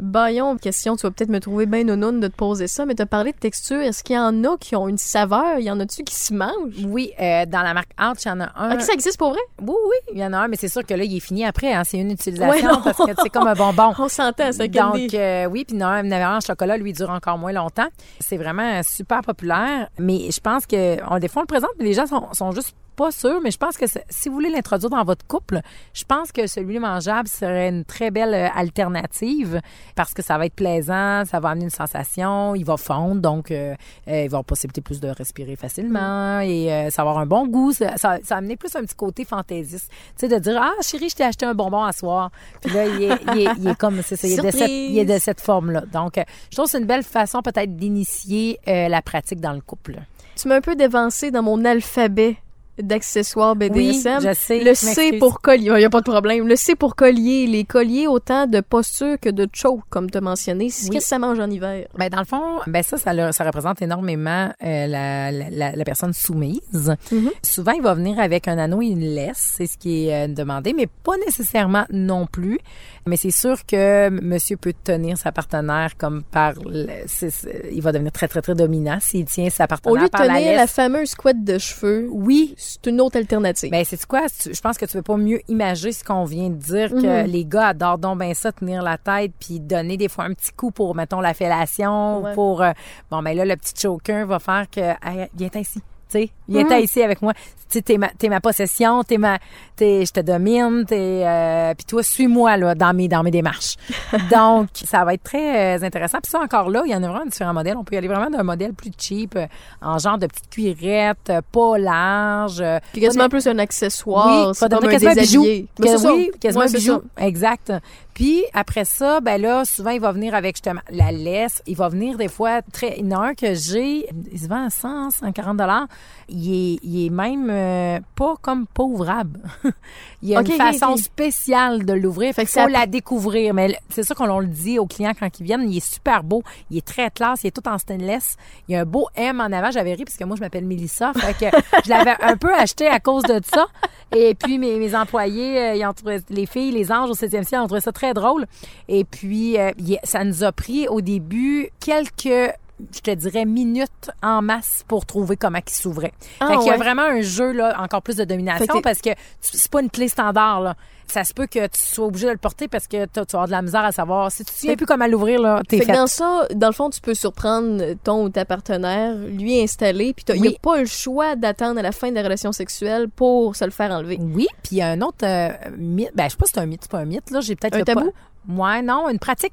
Bayon, question, tu vas peut-être me trouver bien nounoun de te poser ça, mais tu as parlé de texture. Est-ce qu'il y en a qui ont une saveur? Y en a-tu qui se mangent? Oui, euh, dans la marque Arch, il y en a un. Ok, ça existe pour vrai? Oui, oui, il y en a un, mais c'est sûr que là, il est fini après. Hein, c'est une utilisation Ouais, parce que c'est comme un bonbon. <laughs> On s'entend, c'est Donc, euh, oui, puis non, un en chocolat, lui, dure encore moins longtemps. C'est vraiment super populaire, mais je pense que, on, des fois, on le présente, mais les gens sont, sont juste pas sûrs, mais je pense que si vous voulez l'introduire dans votre couple, je pense que celui mangeable serait une très belle euh, alternative parce que ça va être plaisant, ça va amener une sensation, il va fondre, donc euh, euh, il va avoir possibilité plus de respirer facilement et euh, ça va avoir un bon goût. Ça, ça, ça va amener plus un petit côté fantaisiste. Tu sais, de dire, ah, chérie, je t'ai acheté un bonbon à soir. Puis là, il est, il est, il est comme, c'est ça, il est de cette, Surprise! il est de cette forme-là. Donc, je trouve que c'est une belle façon peut-être d'initier euh, la pratique dans le couple. Tu m'as un peu dévancé dans mon alphabet d'accessoires BDSM. Oui, je sais, Le je C pour collier, il n'y a pas de problème. Le C pour collier, les colliers autant de posture que de choke, comme tu as mentionné. Qu'est-ce Oui. que ça mange en hiver? Ben dans le fond, ben ça, ça, le- ça représente énormément euh, la, la, la- la personne soumise. Souvent, il va venir avec un anneau et une laisse, c'est ce qui est euh, demandé, mais pas nécessairement non plus. Mais c'est sûr que monsieur peut tenir sa partenaire comme par, il va devenir très très très dominant s'il tient sa Au partenaire lieu de par la tenir la, fameuse couette de cheveux, oui, c'est une autre alternative. ben, c'est quoi? Je pense que tu veux pas mieux imager ce qu'on vient de dire, que Mhm. les gars adorent donc ben ça, tenir la tête, puis donner des fois un petit coup pour, mettons, la fellation, Ouais. pour... euh, bon, ben là, le petit choker va faire que... Hey, viens ici, tu sais, viens Mhm. ici avec moi. Tu sais, t'es ma, t'es ma possession, t'es ma... T'es, je te domine, t'es... Euh, puis toi, suis-moi, là, dans mes, dans mes démarches. <laughs> donc, ça va être très euh, intéressant. Puis ça, encore là, il y en a vraiment différents modèles. On peut y aller vraiment d'un modèle plus cheap, euh, en genre de petite cuirette, euh, pas large, Puis quasiment pas plus un accessoire. oui, c'est ça comme un quasiment un bijou. ça. oui, quasiment un bijou. Exact. Puis après ça, ben là, souvent, il va venir avec justement la laisse. Il va venir des fois très. Il y en a un que j'ai, il se vend à 100, 140 dollars. Il est, il est même euh, pas comme pas ouvrable. <laughs> il y a une façon spéciale de l'ouvrir. Fait que faut la découvrir. Mais c'est ça qu'on le dit aux clients quand ils viennent. Il est super beau. Il est très classe. Il est tout en stainless. Il y a un beau M en avant. J'avais ri parce que moi, je m'appelle Mélissa. Fait que <laughs> je l'avais un peu acheté à cause de ça. Et puis, mes, mes employés, euh, ils ont trouvé, les filles, les anges au 7e ciel ont trouvé ça très drôle. Et puis, euh, ça nous a pris au début quelques je te dirais minutes en masse pour trouver comment il s'ouvrait. Ah, fait qu'il y a ouais. vraiment un jeu là encore plus de domination que parce que c'est pas une clé standard là. Ça se peut que tu sois obligé de le porter parce que tu vas avoir de la misère à savoir si tu sais plus comment l'ouvrir là, t'es Fait que dans ça, dans le fond, tu peux surprendre ton ou ta partenaire, lui installer, puis il n'y a pas le choix d'attendre à la fin de la relation sexuelle pour se le faire enlever. Oui, puis il y a un autre euh, mythe. Ben, je sais pas si c'est un mythe, c'est pas un mythe, là. J'ai peut-être Un le tabou? pas- Ouais, non, une pratique.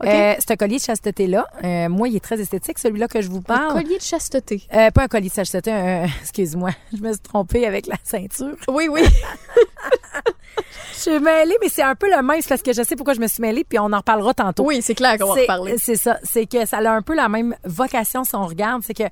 OK. Euh, c'est un collier de chasteté-là. Euh, moi, il est très esthétique, celui-là que je vous Un parle. collier de chasteté. Euh, pas un collier de chasteté, un- <laughs> excuse-moi, je me suis trompée avec la ceinture. Oui, oui. <laughs> Je suis mêlée, mais c'est un peu le même, c'est parce que je sais pourquoi je me suis mêlée, puis on en reparlera tantôt. oui, c'est clair qu'on va en C'est- parler. C'est ça. C'est que ça a un peu la même vocation si on regarde. C'est que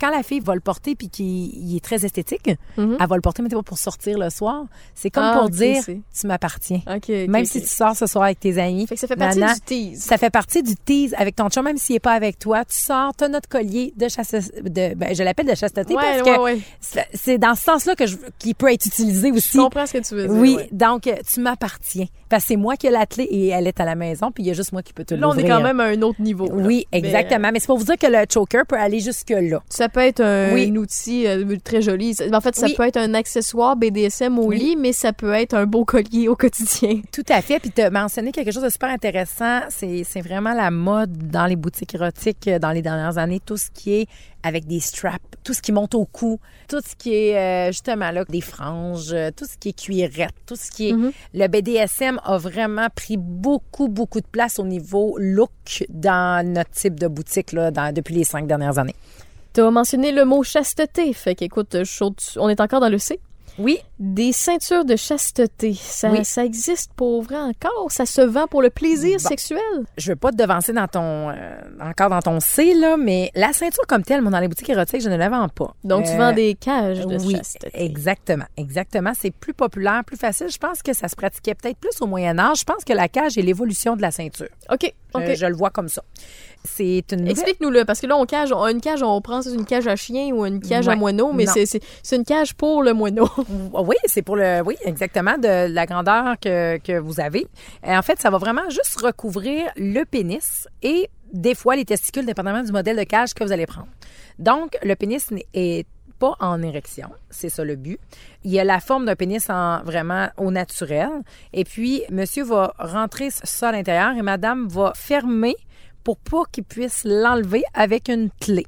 quand la fille va le porter puis qu'il il est très esthétique, Mhm. elle va le porter, mais pas pour sortir le soir. C'est comme Ah, pour dire, tu m'appartiens. OK, ok, Même si tu sors ce soir avec tes amis. Fait que ça fait partie nana, du tease. Ça fait partie du tease avec ton chum, même s'il est pas avec toi. Tu sors, t'as notre collier de chasse, de, ben, je l'appelle de chasteté Ouais, parce que ouais. c'est- c'est dans ce sens-là que je, qu'il peut être utilisé aussi. Je comprends ce que tu veux dire. Oui, donc euh, tu m'appartiens. Parce que c'est moi qui ai la clé et elle est à la maison, puis il y a juste moi qui peux te Là, on est l'ouvrir. quand même à un autre niveau. là. Oui, Mais, exactement. Mais c'est pour vous dire que le choker peut aller jusque là. Ça peut être un, Oui. outil euh, très joli. En fait, ça Oui. peut être un accessoire BDSM au Oui. lit, mais ça peut être un beau collier au quotidien. <laughs> Tout à fait. Puis tu as mentionné quelque chose de super intéressant. C'est vraiment la mode dans les boutiques érotiques euh, dans les dernières années. Tout ce qui est avec des straps, tout ce qui monte au cou, tout ce qui est euh, justement là, des franges, tout ce qui est cuirette, tout ce qui est... Mhm. Le BDSM a vraiment pris beaucoup, beaucoup de place au niveau look dans notre type de boutique là, dans, depuis les cinq dernières années. T'as mentionné le mot chasteté, fait qu'écoute, on est encore dans le C. Oui, Des ceintures de chasteté, ça, Oui. ça existe pour vrai encore? Ça se vend pour le plaisir Bon. sexuel? je veux pas te devancer dans ton euh, encore dans ton C là, mais la ceinture comme telle, moi dans les boutiques érotiques, je ne la vends pas. Donc, tu Euh, vends des cages de oui, chasteté. exactement, exactement. C'est plus populaire, plus facile. Je pense que ça se pratiquait peut-être plus au Moyen Âge. Je pense que la cage est l'évolution de la ceinture. OK, OK. Euh, je le vois comme ça. C'est une Explique-nous-le, parce que là, on cage, on- une cage, on prend une cage à chien ou une cage à moineau, mais c'est- une cage pour le moineau. <laughs> Oui, c'est pour le. Oui, exactement, de la grandeur que, que vous avez. Et en fait, ça va vraiment juste recouvrir le pénis et des fois les testicules, dépendamment du modèle de cage que vous allez prendre. Donc, le pénis n'est- est pas en érection, c'est ça le but. Il y a la forme d'un pénis en vraiment au naturel. Et puis, monsieur va rentrer ça à l'intérieur et madame va fermer pour pas qu'il puisse l'enlever avec une clé.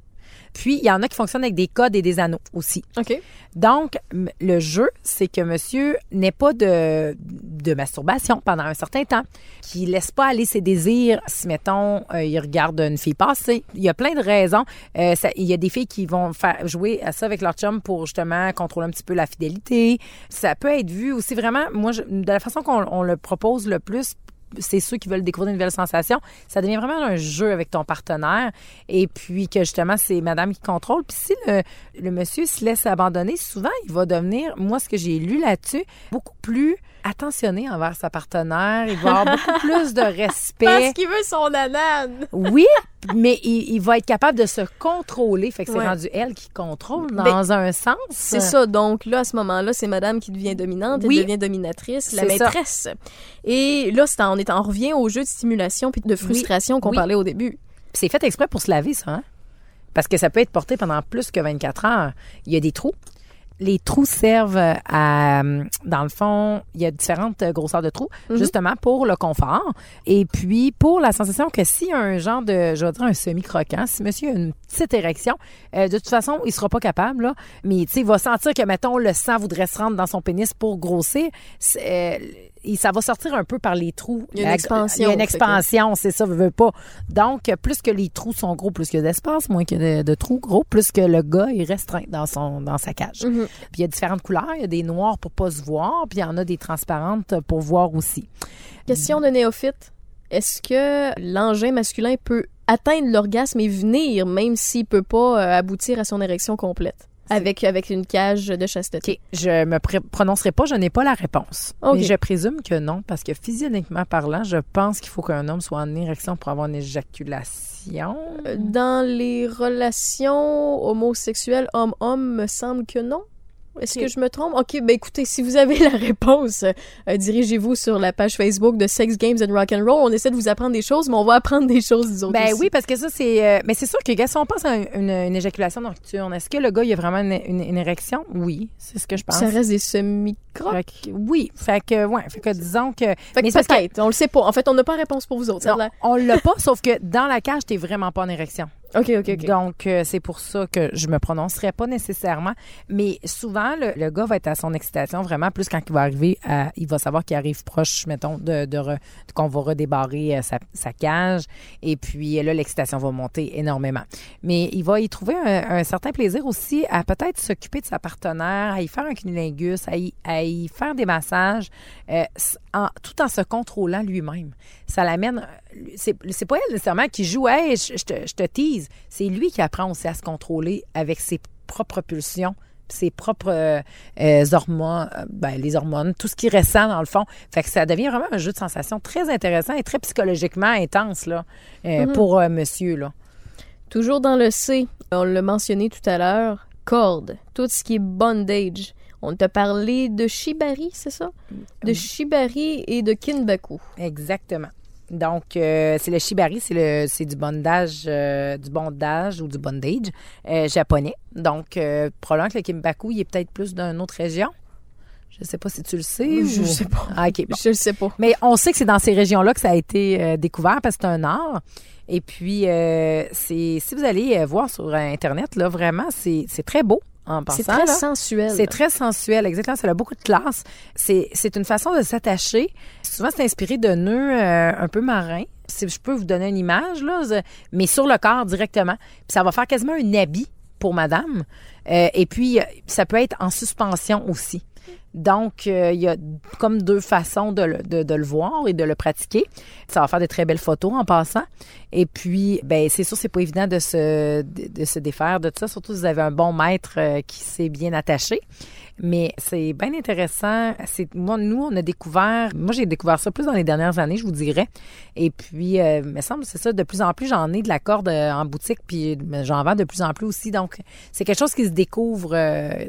Puis, il y en a qui fonctionnent avec des codes et des anneaux aussi. OK. Donc, le jeu, c'est que monsieur n'ait pas de, de masturbation pendant un certain temps, qu'il laisse pas aller ses désirs si, mettons, euh, il regarde une fille passer. Il y a plein de raisons. Euh, ça- il y a des filles qui vont faire jouer à ça avec leur chum pour justement contrôler un petit peu la fidélité. Ça peut être vu aussi vraiment, moi, je- de la façon qu'on on le propose le plus, c'est ceux qui veulent découvrir une nouvelle sensation. Ça devient vraiment un jeu avec ton partenaire. Et puis que justement, c'est madame qui contrôle. Puis si le, le monsieur se laisse abandonner, souvent, il va devenir, moi, ce que j'ai lu là-dessus, beaucoup plus attentionné envers sa partenaire. Il va avoir beaucoup <laughs> plus de respect. Parce qu'il veut son anane. Oui, mais il, il va être capable de se contrôler. Fait que c'est Ouais. rendu elle qui contrôle dans Ben, un sens. C'est ça. Donc là, à ce moment-là, c'est madame qui devient dominante, elle Oui. devient dominatrice, la ça. maîtresse. Et là, en, on, est, on revient au jeu de stimulation puis de frustration qu'on Oui. parlait au début. C'est fait exprès pour se laver, ça. hein? Parce que ça peut être porté pendant plus que 24 heures. Il y a des trous. Les trous servent à, dans le fond, il y a différentes grosseurs de trous, justement pour le confort. Et puis pour la sensation que s'il y a un genre de, je vais dire un semi-croquant, si monsieur a une petite érection, euh, de toute façon, il sera pas capable, là. Mais tu sais, il va sentir que, mettons, le sang voudrait se rendre dans son pénis pour grossir. C'est, euh, et ça va sortir un peu par les trous. Il y a une expansion, Il y a une que- expansion, c'est ça, veut, pas. Donc, plus que les trous sont gros, plus qu'il y a d'espace, moins qu'il y a de, de trous gros, plus que le gars est restreint dans son dans sa cage. Mhm. Puis il y a différentes couleurs, il y a des noirs pour pas se voir, puis il y en a des transparentes pour voir aussi. Question de néophyte. Est-ce que l'engin masculin peut atteindre l'orgasme et venir, même s'il peut pas euh, aboutir à son érection complète? Avec, avec une cage de chasteté. Je me prononcerai pas, je n'ai pas la réponse. OK. Mais je présume que non, parce que physiologiquement parlant, je pense qu'il faut qu'un homme soit en érection pour avoir une éjaculation. Euh, Dans les relations homosexuelles homme-homme, me semble que non. Est-ce que je me trompe? OK, ben écoutez, si vous avez <laughs> la réponse, euh, dirigez-vous sur la page Facebook de Sex Games and Rock and Roll. On essaie de vous apprendre des choses, mais on va apprendre des choses des autres Ben aussi. oui, parce que ça, c'est. euh, mais c'est sûr que, gars, si on pense à une, une éjaculation nocturne, est-ce que le gars, il a vraiment une, érection? Oui, c'est ce que je pense. Ça reste des semi-crocs. Fait que- oui, fait que, ouais, fait que disons que. Fait que peut-être, on le sait pas. En fait, on n'a pas réponse pour vous autres. non, on l'a pas, <laughs> sauf que dans la cage, t'es vraiment pas en érection. OK, OK, OK. Donc, euh, c'est pour ça que je me prononcerai pas nécessairement. Mais souvent, le, le gars va être à son excitation vraiment plus quand il va arriver à, il va savoir qu'il arrive proche, mettons, de, qu'on va redébarrer euh, sa, sa cage. Et puis, là, l'excitation va monter énormément. Mais il va y trouver un, un certain plaisir aussi à peut-être s'occuper de sa partenaire, à y faire un cunilingus, à y, à y faire des massages, euh, en- tout en se contrôlant lui-même. Ça l'amène. C'est, c'est pas elle nécessairement qui joue, hey, je, je te, je te tease. C'est lui qui apprend aussi à se contrôler avec ses propres pulsions ses propres euh, euh, hormones, euh, ben, les hormones, tout ce qu'il ressent dans le fond. Fait que ça devient vraiment un jeu de sensations très intéressant et très psychologiquement intense là, euh, pour euh, monsieur. Là. Toujours dans le C, on l'a mentionné tout à l'heure, corde, tout ce qui est bondage. On t'a parlé de shibari, c'est ça? De shibari et de kinbaku. Exactement. Donc, euh, c'est le shibari, c'est le c'est du bondage, euh, du bondage ou du bondage euh, japonais. Donc, euh, probablement que le kimbaku, il est peut-être plus d'une autre région. Je sais pas si tu le sais. Je ou- sais pas. Ah, bon. Je le sais pas. Mais on sait que c'est dans ces régions-là que ça a été euh, découvert parce que c'est un art. Et puis, euh, c'est si vous allez euh, voir sur Internet, là, vraiment, c'est très beau en passant. C'est très là. sensuel. C'est très sensuel, exactement. Ça a beaucoup de classe. C'est, c'est une façon de s'attacher. Souvent, c'est inspiré de nœuds euh, un peu marins. Si je peux vous donner une image, là, mais sur le corps directement. Puis ça va faire quasiment un habit pour madame. Euh, et puis, euh, ça peut être en suspension aussi. Donc, euh, il y a comme deux façons de le, voir et de le pratiquer. Ça va faire de très belles photos en passant. Et puis, ben c'est sûr, c'est pas évident de se, de, se défaire de tout ça, surtout si vous avez un bon maître euh, qui s'est bien attaché. Mais c'est bien intéressant. C'est moi, nous, on a découvert. Moi, j'ai découvert ça plus dans les dernières années, je vous dirais. Et puis, euh, il me semble, c'est ça. De plus en plus, j'en ai de la corde en boutique, puis j'en vends de plus en plus aussi. Donc, c'est quelque chose qui se découvre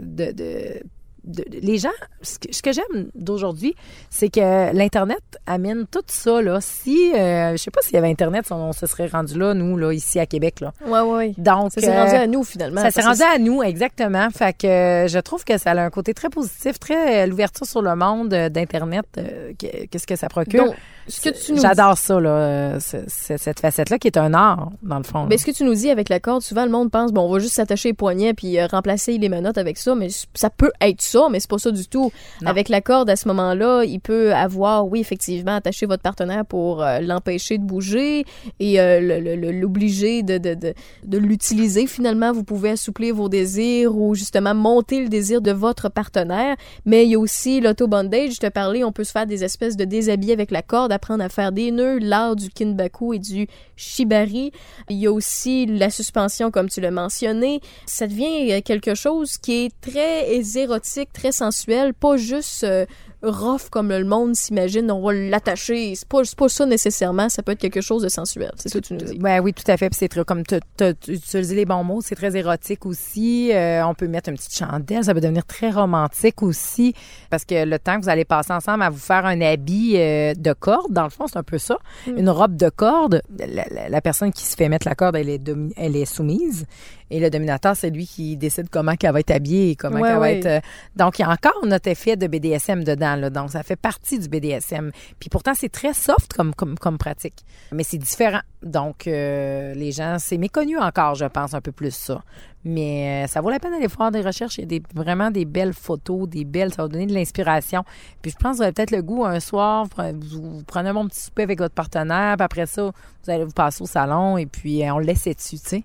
de de- les gens, ce que, j'aime d'aujourd'hui, c'est que l'Internet amène tout ça. Là. Si, euh, je sais pas s'il y avait Internet, on, on se serait rendu là, nous, là, ici à Québec. Là. Ouais, ouais. Donc, Ça s'est euh, rendu à nous, finalement. ça s'est rendu à nous, exactement. Fait que euh, je trouve que ça a un côté très positif, très euh, l'ouverture sur le monde euh, d'Internet, euh, que- qu'est-ce que ça procure. Donc, ce que tu nous J'adore ça, là, euh, ce- ce- cette facette-là qui est un art, dans le fond. Mais ce que tu nous dis avec la corde, souvent le monde pense bon, on va juste s'attacher les poignets puis euh, remplacer les menottes avec ça, mais ça peut être ça, mais c'est pas ça du tout. Non. Avec la corde à ce moment-là, il peut avoir, oui, effectivement, attaché votre partenaire pour euh, l'empêcher de bouger et euh, l'obliger de, de, de, de l'utiliser. Finalement, vous pouvez assouplir vos désirs ou justement monter le désir de votre partenaire. Mais il y a aussi l'auto-bondage. Je te parlais, on peut se faire des espèces de déshabillés avec la corde, apprendre à faire des nœuds, l'art du kinbaku et du shibari. Il y a aussi la suspension, comme tu l'as mentionné. Ça devient euh, quelque chose qui est très érotique, très sensuel, pas juste euh, rough comme le monde s'imagine, on va l'attacher. C'est pas, pas ça nécessairement, ça peut être quelque chose de sensuel. C'est ce que tu nous dis. Ben oui, tout à fait. C'est comme tu as utilisé les bons mots, c'est très érotique aussi. Euh, on peut mettre une petite chandelle, ça peut devenir très romantique aussi. Parce que le temps que vous allez passer ensemble à vous faire un habit de corde, dans le fond, c'est un peu ça. Une robe de corde. La, la- la personne qui se fait mettre la corde, elle est, elle est soumise. Et le dominateur, c'est lui qui décide comment qu'elle va être habillée et comment Ouais, qu'elle va être. euh, donc, il y a encore notre effet de BDSM dedans. Là, donc, ça fait partie du BDSM. Puis pourtant, c'est très soft comme, comme, comme pratique. Mais c'est différent. Donc, euh, les gens, c'est méconnu encore, je pense, un peu plus ça. Mais euh, ça vaut la peine d'aller faire des recherches. Il y a des, vraiment des belles photos, des belles, ça va donner de l'inspiration. Puis je pense que vous avez peut-être le goût un soir, vous, vous prenez un bon petit souper avec votre partenaire, puis après ça, vous allez vous passer au salon et puis euh, on le laisse dessus, tu sais.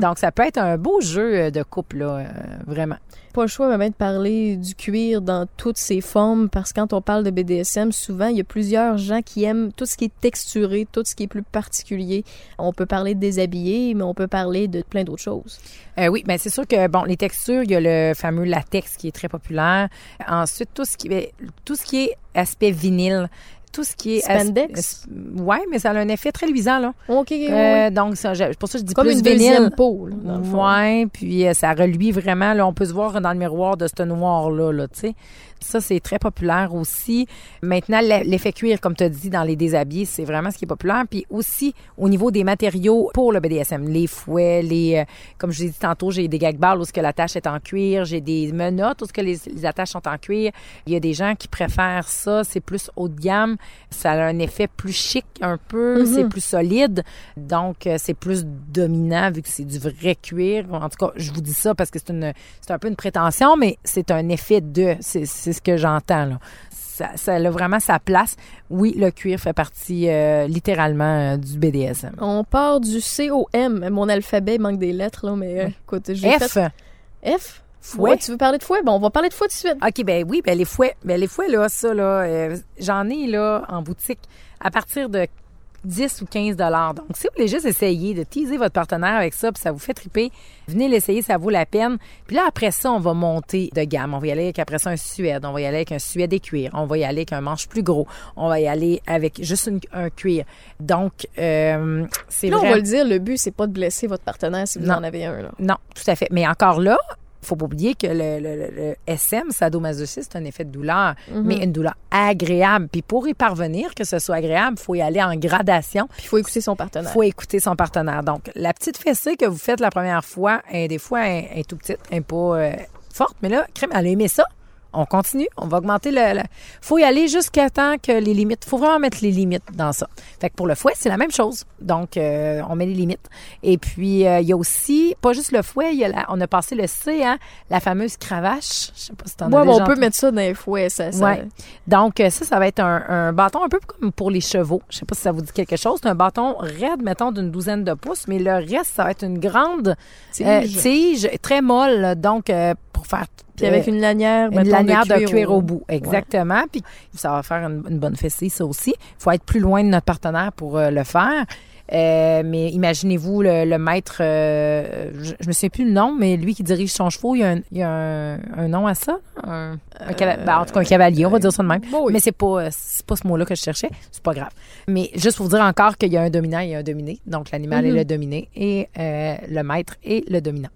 Donc, ça peut être un beau jeu de couple, là, euh, vraiment. Pas le choix même de parler du cuir dans toutes ses formes parce que quand on parle de BDSM, souvent il y a plusieurs gens qui aiment tout ce qui est texturé, tout ce qui est plus particulier. On peut parler de déshabillé, mais on peut parler de plein d'autres choses. Euh, oui, ben c'est sûr que bon, les textures, il y a le fameux latex qui est très populaire. Ensuite, tout ce qui est tout ce qui est aspect vinyle, tout ce qui est Spandex? ouais, mais ça a un effet très luisant là. OK, oui, Euh, oui. donc ça, pour ça je dis Comme plus une deuxième peau, là. Ouais, puis euh, ça reluit vraiment. Là, on peut se voir dans le miroir de ce noir-là, là, tu sais. Ça, c'est très populaire aussi. Maintenant, l'e- l'effet cuir, comme tu as dit, dans les déshabillés, c'est vraiment ce qui est populaire. Puis aussi, au niveau des matériaux pour le BDSM, les fouets, les... euh, comme je l'ai dit tantôt, j'ai des gag balls où ce que la tâche est en cuir. J'ai des menottes où ce que les, les attaches sont en cuir. Il y a des gens qui préfèrent ça. C'est plus haut de gamme. Ça a un effet plus chic un peu. C'est plus solide. Donc, euh, c'est plus dominant vu que c'est du vrai cuir. En tout cas, je vous dis ça parce que c'est une, c'est un peu une prétention, mais c'est un effet de. C'est, c'est ce que j'entends, là. Ça, ça a vraiment sa place. Oui, le cuir fait partie euh, littéralement euh, du BDSM. On part du COM. Mon alphabet manque des lettres, là, mais euh, écoute, j'ai F, fait... F? fouet. Ouais, tu veux parler de fouet? Bon, on va parler de fouet tout de suite. OK, ben oui, ben les fouets, ben les fouets là, ça là, euh, j'en ai là en boutique à partir de 10 ou 15 dollars. Donc si vous voulez juste essayer de teaser votre partenaire avec ça, puis ça vous fait triper, venez l'essayer, ça vaut la peine. Puis là après ça, on va monter de gamme. On va y aller avec après ça un suède, on va y aller avec un suède et cuir, on va y aller avec un manche plus gros, on va y aller avec juste une- un cuir. Donc euh, c'est Là, on vrai. va le dire, le but, c'est pas de blesser votre partenaire si vous Non. en avez un. Là. Non, tout à fait. Mais encore là, faut pas oublier que le, le- le- SM, sadomasochisme, c'est un effet de douleur, Mhm. mais une douleur agréable. Puis pour y parvenir, que ce soit agréable, faut y aller en gradation. Puis il faut écouter son partenaire. faut écouter son partenaire. Donc, la petite fessée que vous faites la première fois, elle, des fois, elle, elle est tout petite, elle est pas euh, forte, mais là, crème, elle a aimé ça. On continue, on va augmenter le. le- faut y aller jusqu'à temps que les limites. faut vraiment mettre les limites dans ça. Fait que pour le fouet, c'est la même chose. Donc, euh, on met les limites. Et puis, euh, il y a aussi, pas juste le fouet, il y a la- on a passé le C, hein, la fameuse cravache. Je sais pas si t'en as Ouais, mais déjà on peut mettre ça dans les fouets, ça. ça- Ouais. Donc, euh, ça, ça va être un, un bâton un peu comme pour les chevaux. Je sais pas si ça vous dit quelque chose. C'est un bâton raide, mettons, d'une douzaine de pouces, mais le reste, ça va être une grande Tige. euh, tige très molle, donc euh, pour faire... Puis avec une lanière, une mettons, lanière de cuir, cuir au bout, exactement. Puis ça va faire une, une bonne fessée, ça aussi. Il faut être plus loin de notre partenaire pour euh, le faire. Euh, mais imaginez-vous le, le maître, euh, je, je me souviens plus le nom, mais lui qui dirige son cheval, il y a un, il y a un, un nom à ça, un, ben, en tout cas un cavalier, on va dire ça de même. bon, oui. Mais c'est pas, c'est pas ce mot-là que je cherchais, c'est pas grave. Mais juste pour vous dire encore qu'il y a un dominant et un dominé, donc l'animal est le dominé et le maître est le dominant.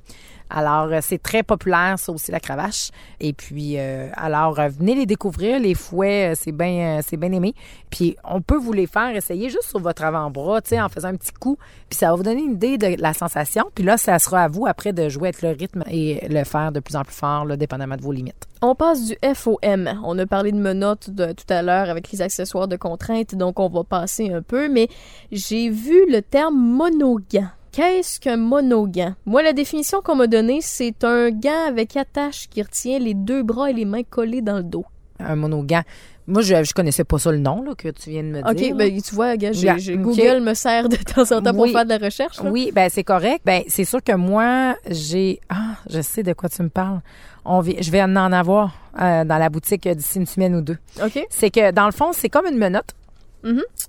Alors, euh, c'est très populaire, ça aussi, la cravache. Et puis, euh, alors, euh, venez les découvrir. Les fouets, c'est bien c'est bien aimé. Puis, on peut vous les faire essayer juste sur votre avant-bras, tu sais, en faisant un petit coup. Puis, ça va vous donner une idée de la sensation. Puis là, ça sera à vous après de jouer avec le rythme et le faire de plus en plus fort, là, dépendamment de vos limites. On passe du F au M. On a parlé de menottes tout à l'heure avec les accessoires de contrainte, donc on va passer un peu, mais j'ai vu le terme monogant. Qu'est-ce qu'un monogant? Moi, la définition qu'on m'a donnée, c'est un gant avec attache qui retient les deux bras et les mains collés dans le dos. Un monogant. Moi, je, je connaissais pas ça le nom, là, que tu viens de me OK, dire. là. ben tu vois, gars, ok. Google me sert de temps en temps pour faire de la recherche. là. Oui, ben c'est correct. Ben c'est sûr que moi j'ai ah je sais de quoi tu me parles. On vi- je vais en avoir euh, dans la boutique d'ici une semaine ou deux. OK. C'est que dans le fond c'est comme une menotte.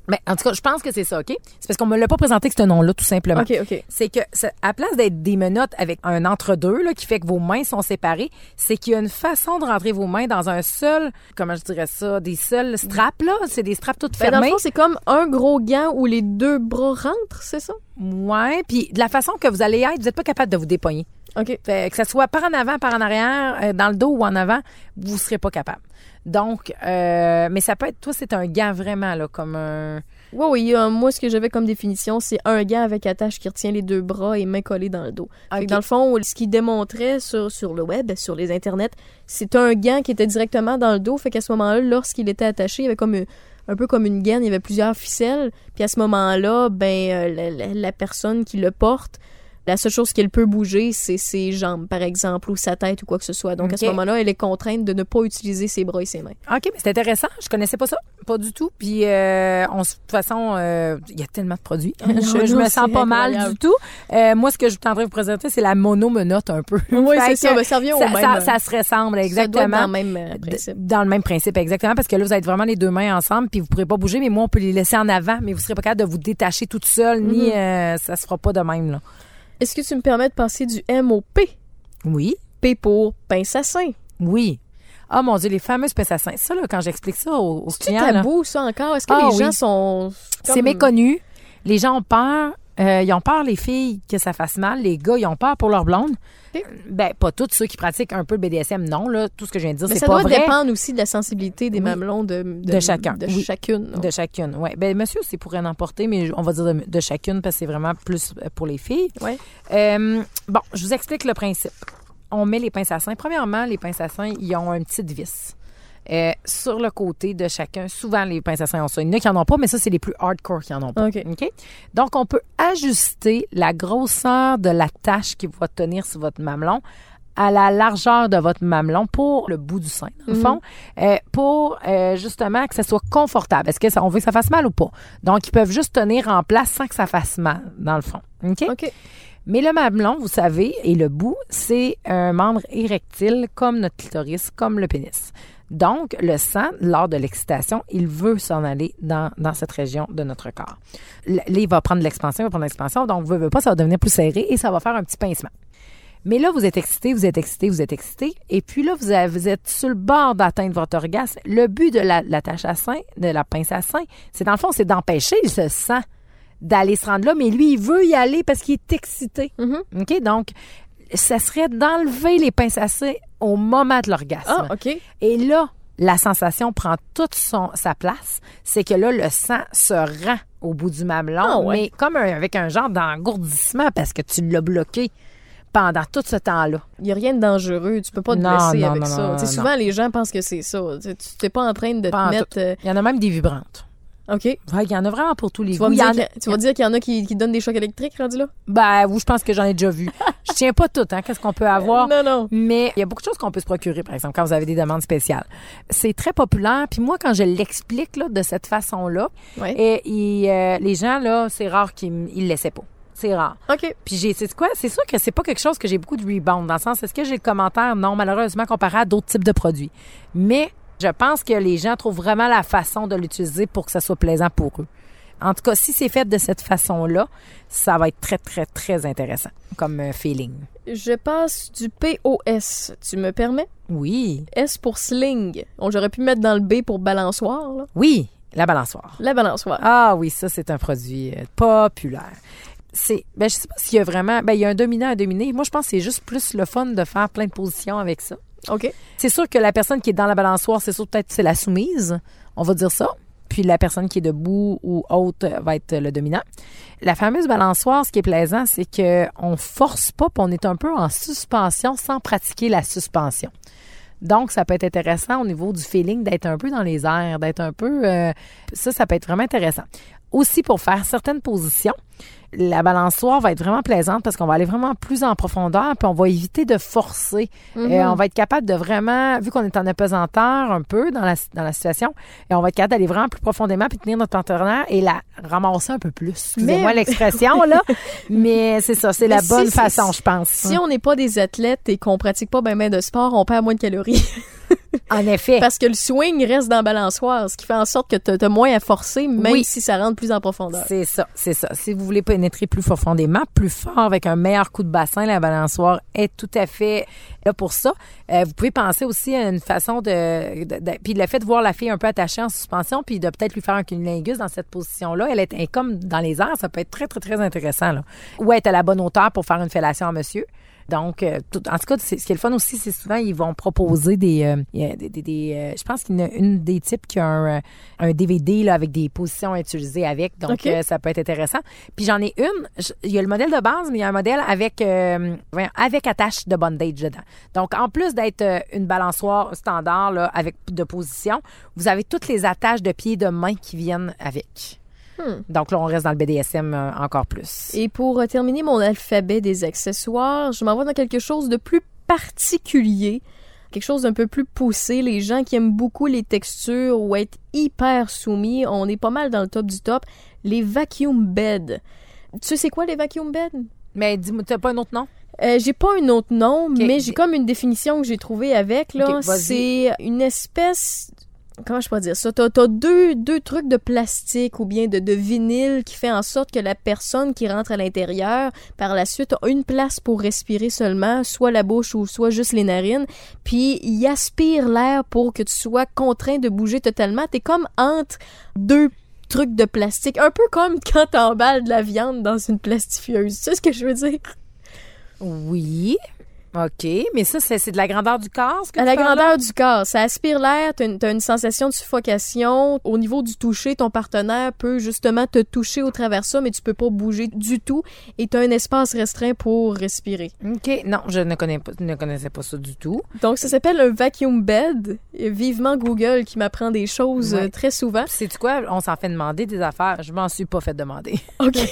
Mais en tout cas je pense que c'est ça, ok? C'est parce qu'on me l'a pas présenté que ce nom-là tout simplement. OK, OK. C'est que à place d'être des menottes avec un entre-deux là, qui fait que vos mains sont séparées, c'est qu'il y a une façon de rentrer vos mains dans un seul, comment je dirais ça, des seuls straps là, c'est des straps toutes Ben, fermées. c'est comme un gros gant où les deux bras rentrent, c'est ça? ouais, puis de la façon que vous allez être, vous n'êtes pas capable de vous dépogner. OK? Fait que ça soit par en avant, par en arrière, euh, dans le dos ou en avant, vous serez pas capable. Donc, euh, mais ça peut être, toi, c'est un gant vraiment, là, comme un... Oui, oui. euh, moi, ce que j'avais comme définition, c'est un gant avec attache qui retient les deux bras et mains collées dans le dos. Fait que Ok. dans le fond, ce qu'il démontrait sur, sur le web, sur les internets, c'est un gant qui était directement dans le dos. Fait qu'à ce moment-là, lorsqu'il était attaché, il y avait comme un, un peu comme une gaine, il y avait plusieurs ficelles. Puis à ce moment-là, ben euh, la, la- la personne qui le porte, la seule chose qu'elle peut bouger, c'est ses jambes, par exemple, ou sa tête ou quoi que ce soit. Donc à ce moment-là, elle est contrainte de ne pas utiliser ses bras et ses mains. OK, mais c'est intéressant. Je connaissais pas ça, pas du tout. Puis, euh, on, de toute façon, euh, il y a tellement de produits. <laughs> je, je non, me sens pas mal du tout. Euh, moi, ce que je train de vous présenter, c'est la monomenotte un peu. Oui, c'est ça. Ben, ça revient au ça, même. ça, ça se ressemble, ça doit être exactement. dans le même principe. Dans le même principe, exactement, parce que là, vous êtes vraiment les deux mains ensemble, puis vous pourrez pas bouger, mais moi, on peut les laisser en avant, mais vous serez pas capable de vous détacher toute seule, ni Mm-hmm. ça se fera pas de même, là. Est-ce que tu me permets de passer du M au P? Oui, P pour pince à sein. oui. Ah, mon Dieu, les fameuses pinces à. Ça, là, quand j'explique ça aux, aux C'est clients, là, tabou, ça, encore? Est-ce que Ah, les gens sont... c'est comme- méconnu. Les gens ont peur. euh, ils ont peur, les filles, que ça fasse mal. Les gars, ils ont peur pour leur blonde. Ok. Ben, pas tous ceux qui pratiquent un peu le BDSM, non. Là, tout ce que je viens de dire, Mais c'est ça pas doit vrai. dépendre aussi de la sensibilité des Oui. mamelons de, de, De chacun, De oui. chacune. non? De chacune, oui. Ben, monsieur aussi pourrait en emporter, mais on va dire de, de chacune parce que c'est vraiment plus euh, pour les filles. Ouais. Euh, bon, je vous explique le principe. On met les pinces à seins. Premièrement, les pinces à seins, ils ont une petite vis. Euh, sur le côté de chacun, souvent les pinces à seins ont ça. Il y en a qui n'en ont pas, mais ça, c'est les plus hardcore qui en ont pas. Donc, on peut ajuster la grosseur de la tache qui va tenir sur votre mamelon à la largeur de votre mamelon pour le bout du sein, dans le fond, euh, pour euh, justement que ça soit confortable. Est-ce que ça, on veut que ça fasse mal ou pas? Donc, ils peuvent juste tenir en place sans que ça fasse mal, dans le fond. OK? OK. Mais le mamelon, vous savez, et le bout, c'est un membre érectile comme notre clitoris, comme le pénis. Donc, le sang, lors de l'excitation, il veut s'en aller dans, dans cette région de notre corps. Là, il va prendre l'expansion, il va prendre l'expansion, donc, veut, veut pas, ça va devenir plus serré et ça va faire un petit pincement. Mais là, vous êtes excité, vous êtes excité, vous êtes excité. Et puis là, vous, avez- vous êtes sur le bord d'atteindre votre orgasme. Le but de la, la tâche à sein, de la pince à sein, c'est dans le fond, c'est d'empêcher ce sang d'aller se rendre là. Mais lui, il veut y aller parce qu'il est excité. Mhm. OK? Donc, ça serait d'enlever les pinces à au moment de l'orgasme. Ah, OK. Et là, la sensation prend toute son, sa place. C'est que là, le sang se rend au bout du mamelon, Ah ouais. mais comme un- avec un genre d'engourdissement parce que tu l'as bloqué pendant tout ce temps-là. Il n'y a rien de dangereux. Tu peux pas te Non, blesser non, avec non, ça. souvent, les gens pensent que c'est ça. Tu n'es pas en train de Pas te mettre... euh, Il y en a même des vibrantes. OK. Ouais, il y en a vraiment pour tous les Tu vas goûts. Il y en a- a- tu vas dire qu'il y en a qui, qui donnent des chocs électriques, rendu là? Ben, vous, je pense que j'en ai déjà vu. je tiens pas tout, hein, qu'est-ce qu'on peut avoir. <laughs> Non, non. Mais il y a beaucoup de choses qu'on peut se procurer, par exemple, quand vous avez des demandes spéciales. C'est très populaire. Puis moi, quand je l'explique là, de cette façon-là, Ouais. et, euh, les gens, là, c'est rare qu'ils le laissaient pas. C'est rare. OK. Puis j'ai, c'est quoi? C'est sûr que c'est pas quelque chose que j'ai beaucoup de rebound. Dans le sens, est-ce que j'ai le commentaire? Non, malheureusement, comparé à d'autres types de produits. Mais je pense que les gens trouvent vraiment la façon de l'utiliser pour que ça soit plaisant pour eux. En tout cas, si c'est fait de cette façon-là, ça va être très, très, très intéressant comme euh, feeling. Je passe du POS. Tu me permets? Oui. S pour sling. On J'aurais pu mettre dans le B pour balançoire, là. Oui, la balançoire. La balançoire. Ah oui, ça, c'est un produit euh, populaire. C'est, ben, je sais pas s'il y a vraiment, ben, il y a un dominant, un dominé. Moi, je pense que c'est juste plus le fun de faire plein de positions avec ça. OK. C'est sûr que la personne qui est dans la balançoire, c'est sûr peut-être c'est la soumise, on va dire ça. Puis la personne qui est debout ou haute va être le dominant. La fameuse balançoire, ce qui est plaisant, c'est que on force pas, puis on est un peu en suspension sans pratiquer la suspension. Donc, ça peut être intéressant au niveau du feeling d'être un peu dans les airs, d'être un peu... euh, ça, ça peut être vraiment intéressant. Aussi, pour faire certaines positions, la balançoire va être vraiment plaisante parce qu'on va aller vraiment plus en profondeur, puis on va éviter de forcer. Euh, on va être capable de vraiment, vu qu'on est en apesanteur un peu dans la, dans la situation, et on va être capable d'aller vraiment plus profondément puis tenir notre partenaire et la ramasser un peu plus. Excusez-moi Mais- l'expression, là. <laughs> Mais c'est ça, c'est la si- bonne façon, je pense. Si on n'est pas des athlètes et qu'on pratique pas ben ben de sport, on perd moins de calories. <laughs> <laughs> En effet. Parce que le swing reste dans la balançoire, ce qui fait en sorte que tu as moins à forcer, même Oui. si ça rentre plus en profondeur. C'est ça, c'est ça. Si vous voulez pénétrer plus profondément, plus fort, avec un meilleur coup de bassin, la balançoire est tout à fait là pour ça. Euh, vous pouvez penser aussi à une façon de, de- de- Puis le fait de voir la fille un peu attachée en suspension, puis de peut-être lui faire un cunnilingus dans cette position-là, elle est elle est comme dans les airs, ça peut être très, très, très intéressant. Là. Ou être à la bonne hauteur pour faire une fellation à monsieur. Donc, euh, tout- en tout cas, ce qui est le fun aussi, c'est souvent ils vont proposer des, euh, des, des- des, euh, je pense qu'il y en a une des types qui a un, un DVD là avec des positions à utiliser avec, donc euh, ça peut être intéressant. Puis j'en ai une, il y a le modèle de base, mais il y a un modèle avec euh, avec attache de bondage dedans. Donc en plus d'être une balançoire standard là avec de position, vous avez toutes les attaches de pieds et de mains qui viennent avec. Donc là, on reste dans le BDSM euh, encore plus. Et pour euh, terminer mon alphabet des accessoires, je m'en vais dans quelque chose de plus particulier, quelque chose d'un peu plus poussé. Les gens qui aiment beaucoup les textures ou être hyper soumis, on est pas mal dans le top du top. Les vacuum beds. Tu sais c'est quoi les vacuum beds? Mais dis-moi, t'as pas un autre nom? Euh, j'ai pas un autre nom, mais j'ai comme une définition que j'ai trouvée avec. Là, c'est une espèce. Comment je peux dire ça? T'as, t'as deux, deux trucs de plastique ou bien de, de vinyle qui fait en sorte que la personne qui rentre à l'intérieur, par la suite, a une place pour respirer seulement, soit la bouche ou soit juste les narines. Puis il aspire l'air pour que tu sois contraint de bouger totalement. T'es comme entre deux trucs de plastique. Un peu comme <laughs> quand t'emballes de la viande dans une plastifieuse. Tu sais ce que je veux dire? Oui. OK. Mais ça, c'est de la grandeur du corps, ce que À tu la là? grandeur du corps, ça aspire l'air, t'as une, t'as une sensation de suffocation. Au niveau du toucher, ton partenaire peut justement te toucher au travers ça, mais tu peux pas bouger du tout et t'as un espace restreint pour respirer. OK. Non, je ne, connais pas, ne connaissais pas ça du tout. Donc ça s'appelle un vacuum bed. Vivement Google qui m'apprend des choses Ouais. euh, très souvent. C'est tu quoi? On s'en fait demander des affaires. Je m'en suis pas fait demander. OK. <laughs>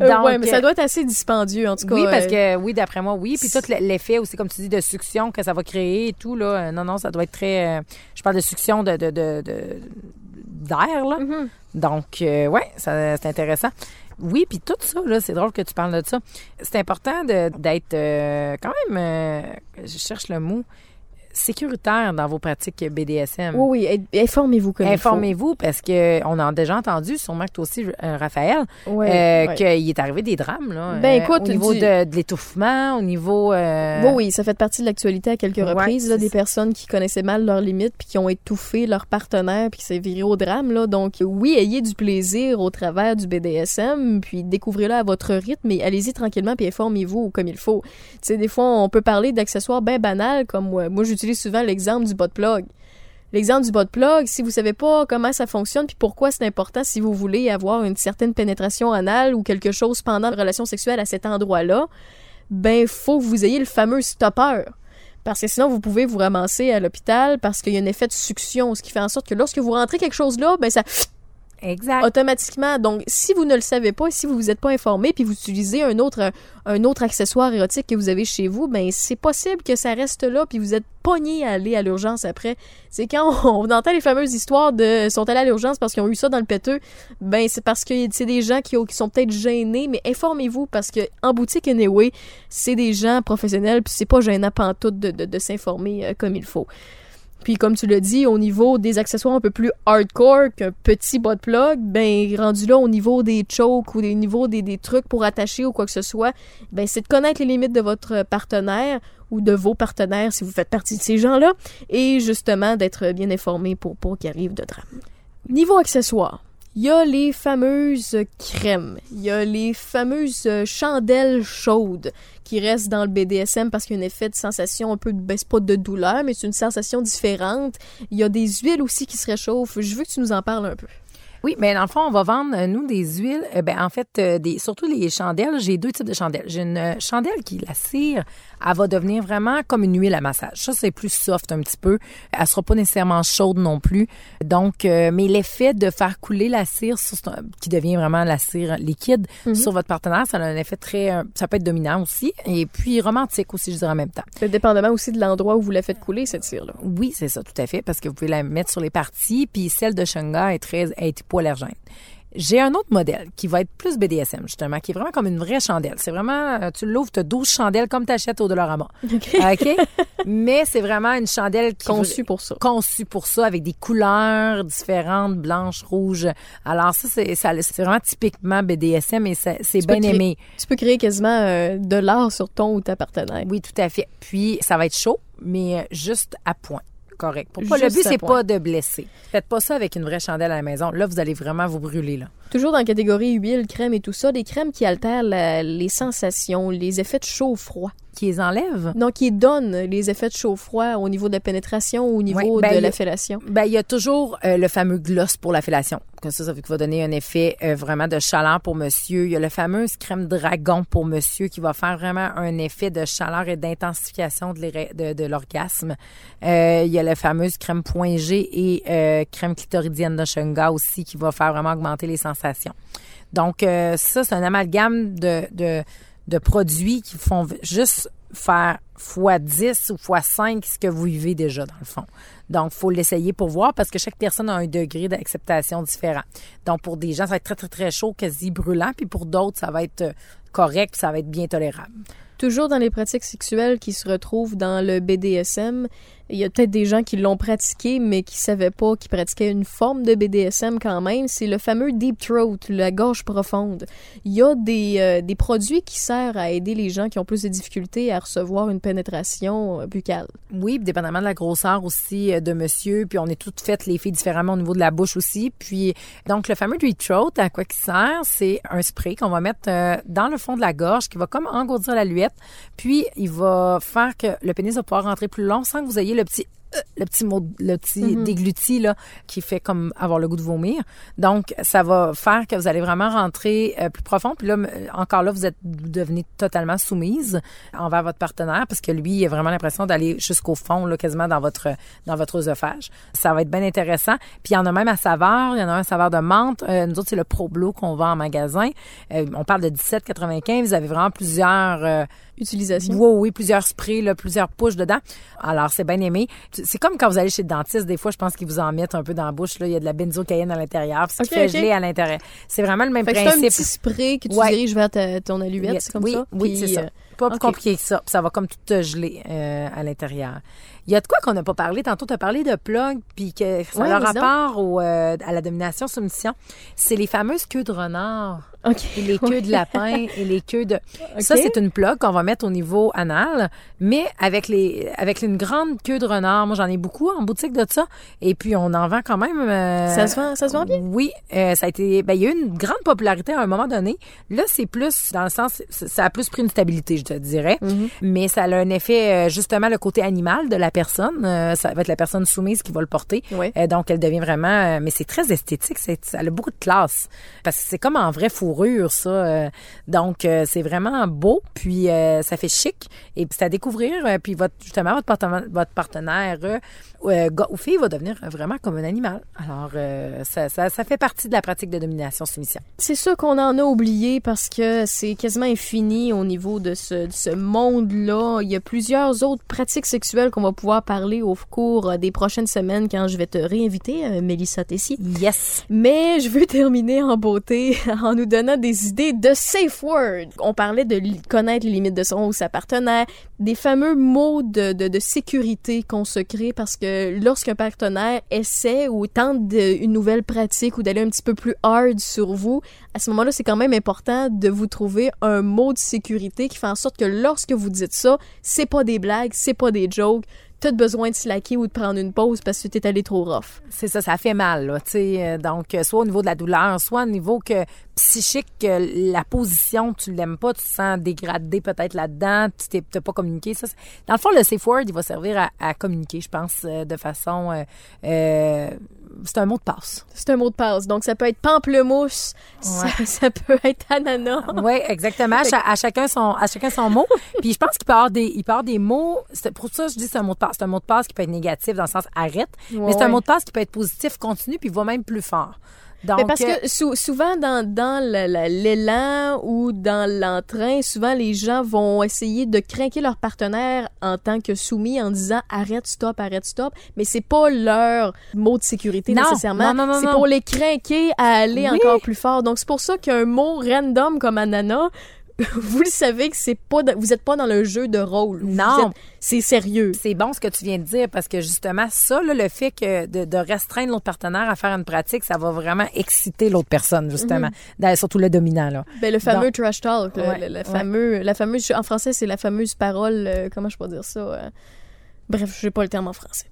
Euh, Donc, ouais, mais ça doit être assez dispendieux en tout cas. Oui, parce euh, que, oui, d'après moi, oui. Puis tout l'effet aussi, comme tu dis, de succion que ça va créer et tout, là. euh, Non, non, ça doit être très. euh, je parle de succion de, de, de, de- d'air, là. Mhm. Donc, euh, ouais, c'est intéressant. Oui, puis tout ça, là, c'est drôle que tu parles de ça. C'est important d'être euh, quand même, euh, je cherche le mot, sécuritaire dans vos pratiques BDSM. Oui, oui, informez-vous comme il faut. Informez-vous parce que on a déjà entendu, sûrement que toi aussi, euh, Raphaël, Ouais, euh, qu'il est arrivé des drames là. Ben, euh, écoute, au niveau du- de, de l'étouffement, au niveau. euh, Oui, oui, ça fait partie de l'actualité à quelques Ouais, reprises, là, des personnes qui connaissaient mal leurs limites puis qui ont étouffé leur partenaire puis qui s'est viré au drame. Là. Donc, oui, ayez du plaisir au travers du BDSM puis découvrez-le à votre rythme mais allez-y tranquillement puis informez-vous comme il faut. Tu sais, des fois, on peut parler d'accessoires bien banals comme euh, moi, j'utilise souvent l'exemple du bot plug. L'exemple du bot plug, si vous savez pas comment ça fonctionne puis pourquoi c'est important si vous voulez avoir une certaine pénétration anale ou quelque chose pendant la relation sexuelle à cet endroit-là, ben faut que vous ayez le fameux stopper. Parce que sinon, vous pouvez vous ramasser à l'hôpital parce qu'il y a un effet de succion, ce qui fait en sorte que lorsque vous rentrez quelque chose là, ben ça Exact. automatiquement. Donc, si vous ne le savez pas, si vous vous êtes pas informé, puis vous utilisez un autre, un autre accessoire érotique que vous avez chez vous, ben c'est possible que ça reste là, puis vous êtes pogné à aller à l'urgence après. C'est quand <laughs> on, entend les fameuses histoires de sont allés à l'urgence parce qu'ils ont eu ça dans le péteux, ben c'est parce que c'est des gens qui sont peut-être gênés, mais informez-vous parce que en boutique anyway, c'est des gens professionnels, puis c'est pas gênant pantoute de, de, de s'informer euh, comme il faut. Puis comme tu l'as dit, au niveau des accessoires un peu plus hardcore qu'un petit bas de plug, ben rendu là au niveau des chokes ou des niveaux des, des trucs pour attacher ou quoi que ce soit, ben c'est de connaître les limites de votre partenaire ou de vos partenaires si vous faites partie de ces gens-là et justement d'être bien informé pour pas qu'il arrive de drame. Niveau accessoires, il y a les fameuses crèmes, il y a les fameuses euh, chandelles chaudes qui restent dans le BDSM parce qu'il y a un effet de sensation un peu, de, ben, pas de douleur, mais c'est une sensation différente. Il y a des huiles aussi qui se réchauffent. Je veux que tu nous en parles un peu. Oui, mais dans le fond, on va vendre, euh, nous, des huiles. euh, ben, en fait, surtout les chandelles. J'ai deux types de chandelles. J'ai une chandelle qui, la cire, elle va devenir vraiment comme une huile à massage. Ça, c'est plus soft un petit peu. Elle sera pas nécessairement chaude non plus. Donc, euh, mais l'effet de faire couler la cire, sur- qui devient vraiment la cire liquide sur votre partenaire, ça a un effet très... euh, Ça peut être dominant aussi. Et puis romantique aussi, je dirais en même temps. C'est dépendamment aussi de l'endroit où vous la faites couler, cette cire-là. Oui, c'est ça, tout à fait, parce que vous pouvez la mettre sur les parties, puis celle de Shunga est très est hypoallergène. J'ai un autre modèle qui va être plus BDSM, justement, qui est vraiment comme une vraie chandelle. C'est vraiment, euh, tu l'ouvres, tu as 12 chandelles comme t'achètes au Dollarama. <laughs> OK? Mais c'est vraiment une chandelle qui Conçue pour ça. conçue pour ça, avec des couleurs différentes, blanches, rouges. Alors ça, c'est ça- c'est vraiment typiquement BDSM et ça- c'est bien aimé. Tu peux créer quasiment euh, de l'art sur ton ou ta partenaire. Oui, tout à fait. Puis ça va être chaud, mais euh, juste à point. Correct. Pour pas, le but, c'est pas de blesser. Faites pas ça avec une vraie chandelle à la maison. Là, vous allez vraiment vous brûler. Là. Toujours dans la catégorie huile, crème et tout ça, des crèmes qui altèrent la- les sensations, les effets de chaud-froid. Qui les enlève? Donc, qui donnent les effets de chaud-froid au niveau de la pénétration ou au niveau ben, de la fellation. Ben, il y a toujours euh, le fameux gloss pour la fellation. Comme ça, ça va donner un effet euh, vraiment de chaleur pour monsieur. Il y a le fameux crème dragon pour monsieur qui va faire vraiment un effet de chaleur et d'intensification de, l'orgasme. Euh, il y a la fameuse crème point et euh, crème clitoridienne de Shunga aussi qui va faire vraiment augmenter les sensations. Donc, ça, c'est un amalgame de, produits qui font juste faire fois 10 ou fois 5 ce que vous vivez déjà, dans le fond. Donc, faut l'essayer pour voir parce que chaque personne a un degré d'acceptation différent. Donc, pour des gens, ça va être très, très, très chaud, quasi brûlant. Puis pour d'autres, ça va être euh, correct, ça va être bien tolérable. Toujours dans les pratiques sexuelles qui se retrouvent dans le BDSM, il y a peut-être des gens qui l'ont pratiqué, mais qui savaient pas qu'ils pratiquaient une forme de BDSM quand même. C'est le fameux deep throat, la gorge profonde. Il y a des, euh, des produits qui servent à aider les gens qui ont plus de difficultés à recevoir une pénétration euh, buccale. Oui, dépendamment de la grosseur aussi euh, de monsieur, puis on est toutes faites les filles différemment au niveau de la bouche aussi. Puis donc le fameux deep throat, à quoi qui sert, c'est un spray qu'on va mettre dans le fond de la gorge qui va comme engourdir la luette, puis il va faire que le pénis va pouvoir rentrer plus long sans que vous ayez le petit euh, le petit mot, le petit dégluti là qui fait comme avoir le goût de vomir. Donc ça va faire que vous allez vraiment rentrer euh, plus profond. Puis là encore là vous êtes vous devenez totalement soumise envers votre partenaire parce que lui il a vraiment l'impression d'aller jusqu'au fond là quasiment dans votre dans votre œsophage. Ça va être bien intéressant. Puis il y en a même à saveur, il y en a un à saveur de menthe. Euh, nous autres c'est le Pro Blow qu'on vend en magasin. Euh, on parle de 17,95. Vous avez vraiment plusieurs Utilisation? oui, oui, plusieurs sprays, là, plusieurs pushes dedans. Alors, c'est bien aimé. C'est comme quand vous allez chez le dentiste, des fois, je pense qu'ils vous en mettent un peu dans la bouche. Là. Il y a de la benzocaïne à l'intérieur, ce qui fait geler à l'intérieur. C'est vraiment le même Fait que c'est un principe. petit spray que tu Ouais. diriges vers ta- ton allumette, c'est comme oui, ça? Oui, c'est ça. euh, Pas plus compliqué que ça. Puis ça va comme tout te geler euh, à l'intérieur. Il y a de quoi qu'on n'a pas parlé. Tantôt, tu as parlé de plug, puis que ça Ouais, a rapport au, euh, à la domination-soumission. C'est les fameuses queues de renard. Et les queues de lapin et les queues de... <laughs> Ça, c'est une plug qu'on va mettre au niveau anal, mais avec les avec une grande queue de renard. Moi, j'en ai beaucoup en boutique de ça. Et puis, on en vend quand même... euh, Ça se vend- ça se vend bien? Oui. euh, ça a été... Ben, il y a eu une grande popularité à un moment donné. Là, c'est plus, dans le sens, ça a plus pris une stabilité, je te dirais. Mais ça a un effet, euh, justement, le côté animal de la personne. Euh, ça va être la personne soumise qui va le porter. Ouais. Euh, donc, elle devient vraiment... mais c'est très esthétique. Ça a beaucoup de classe. Parce que c'est comme en vraie fourrure, ça. donc, c'est vraiment beau. Puis, ça fait chic. Et puis, c'est à découvrir. puis, votre, justement, votre partenaire, votre partenaire gars ou fille va devenir vraiment comme un animal. Alors, ça, ça, ça fait partie de la pratique de domination-soumission. C'est sûr qu'on en a oublié parce que c'est quasiment infini au niveau de ce, de ce monde-là. Il y a plusieurs autres pratiques sexuelles qu'on va pouvoir parler au cours euh, des prochaines semaines quand je vais te réinviter, euh, Mélissa Tessier. Yes! Mais je veux terminer en beauté <laughs> en nous donnant des idées de safe word. On parlait de connaître les limites de son ou sa partenaire, des fameux mots de, de, sécurité qu'on se crée parce que lorsqu'un partenaire essaie ou tente une nouvelle pratique ou d'aller un petit peu plus hard sur vous, à ce moment-là, c'est quand même important de vous trouver un mot de sécurité qui fait en sorte que lorsque vous dites ça, c'est pas des blagues, c'est pas des jokes, t'as besoin de slacker ou de prendre une pause parce que t'es allé trop rough. C'est ça, ça fait mal, là, tu sais. euh, Donc, euh, soit au niveau de la douleur, soit au niveau que psychique, que la position, tu l'aimes pas, tu te sens dégradé peut-être là-dedans, tu t'es t'as pas communiqué. Ça, dans le fond, le safe word, il va servir à, à communiquer, je pense, euh, de façon... euh, euh, c'est un mot de passe. C'est un mot de passe. Donc, ça peut être pamplemousse, ça, ça peut être ananas. Oui, exactement. À, cha- à chacun son, à chacun son mot. <laughs> Puis je pense qu'il peut y avoir des, il peut y avoir des mots. Pour ça, je dis que c'est un mot de passe. C'est un mot de passe qui peut être négatif dans le sens arrête, mais c'est un Ouais. mot de passe qui peut être positif, continue, puis va même plus fort. Donc, Mais parce euh, que sou- souvent dans, dans l'élan ou dans l'entrain, souvent les gens vont essayer de craquer leur partenaire en tant que soumis en disant arrête, stop, arrête, stop. Mais c'est pas leur mot de sécurité Non, nécessairement. non, non, non, c'est pour les craquer à aller Oui. encore plus fort. Donc c'est pour ça qu'un mot random comme ananas, <laughs> vous le savez que c'est pas, vous êtes pas dans le jeu de rôle. Non. c'est sérieux. C'est bon ce que tu viens de dire parce que justement, ça, là, le fait que de, de restreindre l'autre partenaire à faire une pratique, ça va vraiment exciter l'autre personne, justement. Dans- Surtout le dominant, là. Ben, le fameux Donc- trash talk, le- Ouais, le, le ouais. fameux, la fameuse, en français, c'est la fameuse parole, euh, comment je peux dire ça? euh, bref, je sais pas le terme en français.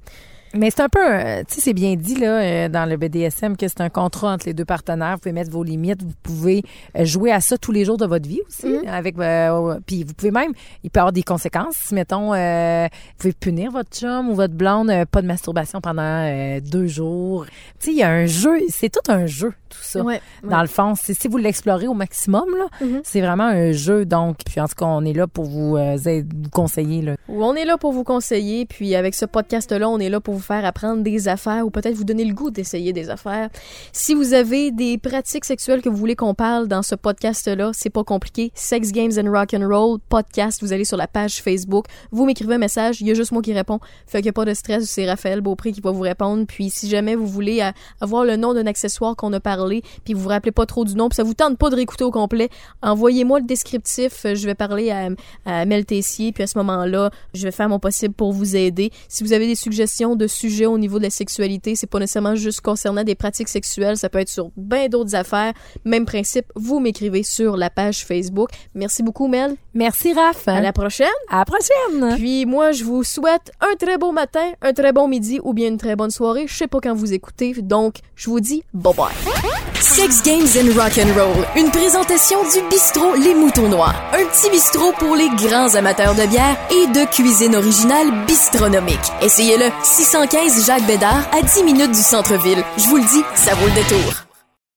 Mais c'est un peu, euh, tu sais, c'est bien dit là euh, dans le BDSM que c'est un contrat entre les deux partenaires. Vous pouvez mettre vos limites, vous pouvez euh, jouer à ça tous les jours de votre vie aussi. Mm-hmm. Avec, euh, puis vous pouvez même, il peut y avoir des conséquences. Mettons, euh, vous pouvez punir votre chum ou votre blonde, euh, pas de masturbation pendant deux jours. Tu sais, il y a un jeu, c'est tout un jeu tout ça. Ouais, Dans le fond, si vous l'explorez au maximum là, Mhm. c'est vraiment un jeu. Donc, puis en tout cas, on est là pour vous, vous conseiller là. On est là pour vous conseiller, puis avec ce podcast-là, on est là pour vous faire apprendre des affaires ou peut-être vous donner le goût d'essayer des affaires. Si vous avez des pratiques sexuelles que vous voulez qu'on parle dans ce podcast-là, c'est pas compliqué. Sex Games and Rock and Roll podcast. Vous allez sur la page Facebook, vous m'écrivez un message, il y a juste moi qui réponds. Fait qu'il n'y a pas de stress, c'est Raphaël Beaupré qui va vous répondre. Puis si jamais vous voulez avoir le nom d'un accessoire qu'on a parlé, puis vous vous rappelez pas trop du nom, puis ça vous tente pas de réécouter au complet, envoyez-moi le descriptif. Euh, Je vais parler à, à Mel Tessier, puis à ce moment-là, je vais faire mon possible pour vous aider. Si vous avez des suggestions de sujets au niveau de la sexualité, c'est pas nécessairement juste concernant des pratiques sexuelles, ça peut être sur bien d'autres affaires. Même principe, vous m'écrivez sur la page Facebook. Merci beaucoup, Mel. Merci Raph. À la prochaine. À la prochaine. Puis moi, je vous souhaite un très beau matin, un très bon midi ou bien une très bonne soirée. Je sais pas quand vous écoutez, donc je vous dis bye bye. Sex Games and Rock and Roll, une présentation du bistrot Les Moutons Noirs, un petit bistrot pour les grands amateurs de bière et de cuisine originale bistronomique. Essayez-le, 615 Jacques Bédard à 10 minutes du centre-ville. Je vous le dis, ça vaut le détour.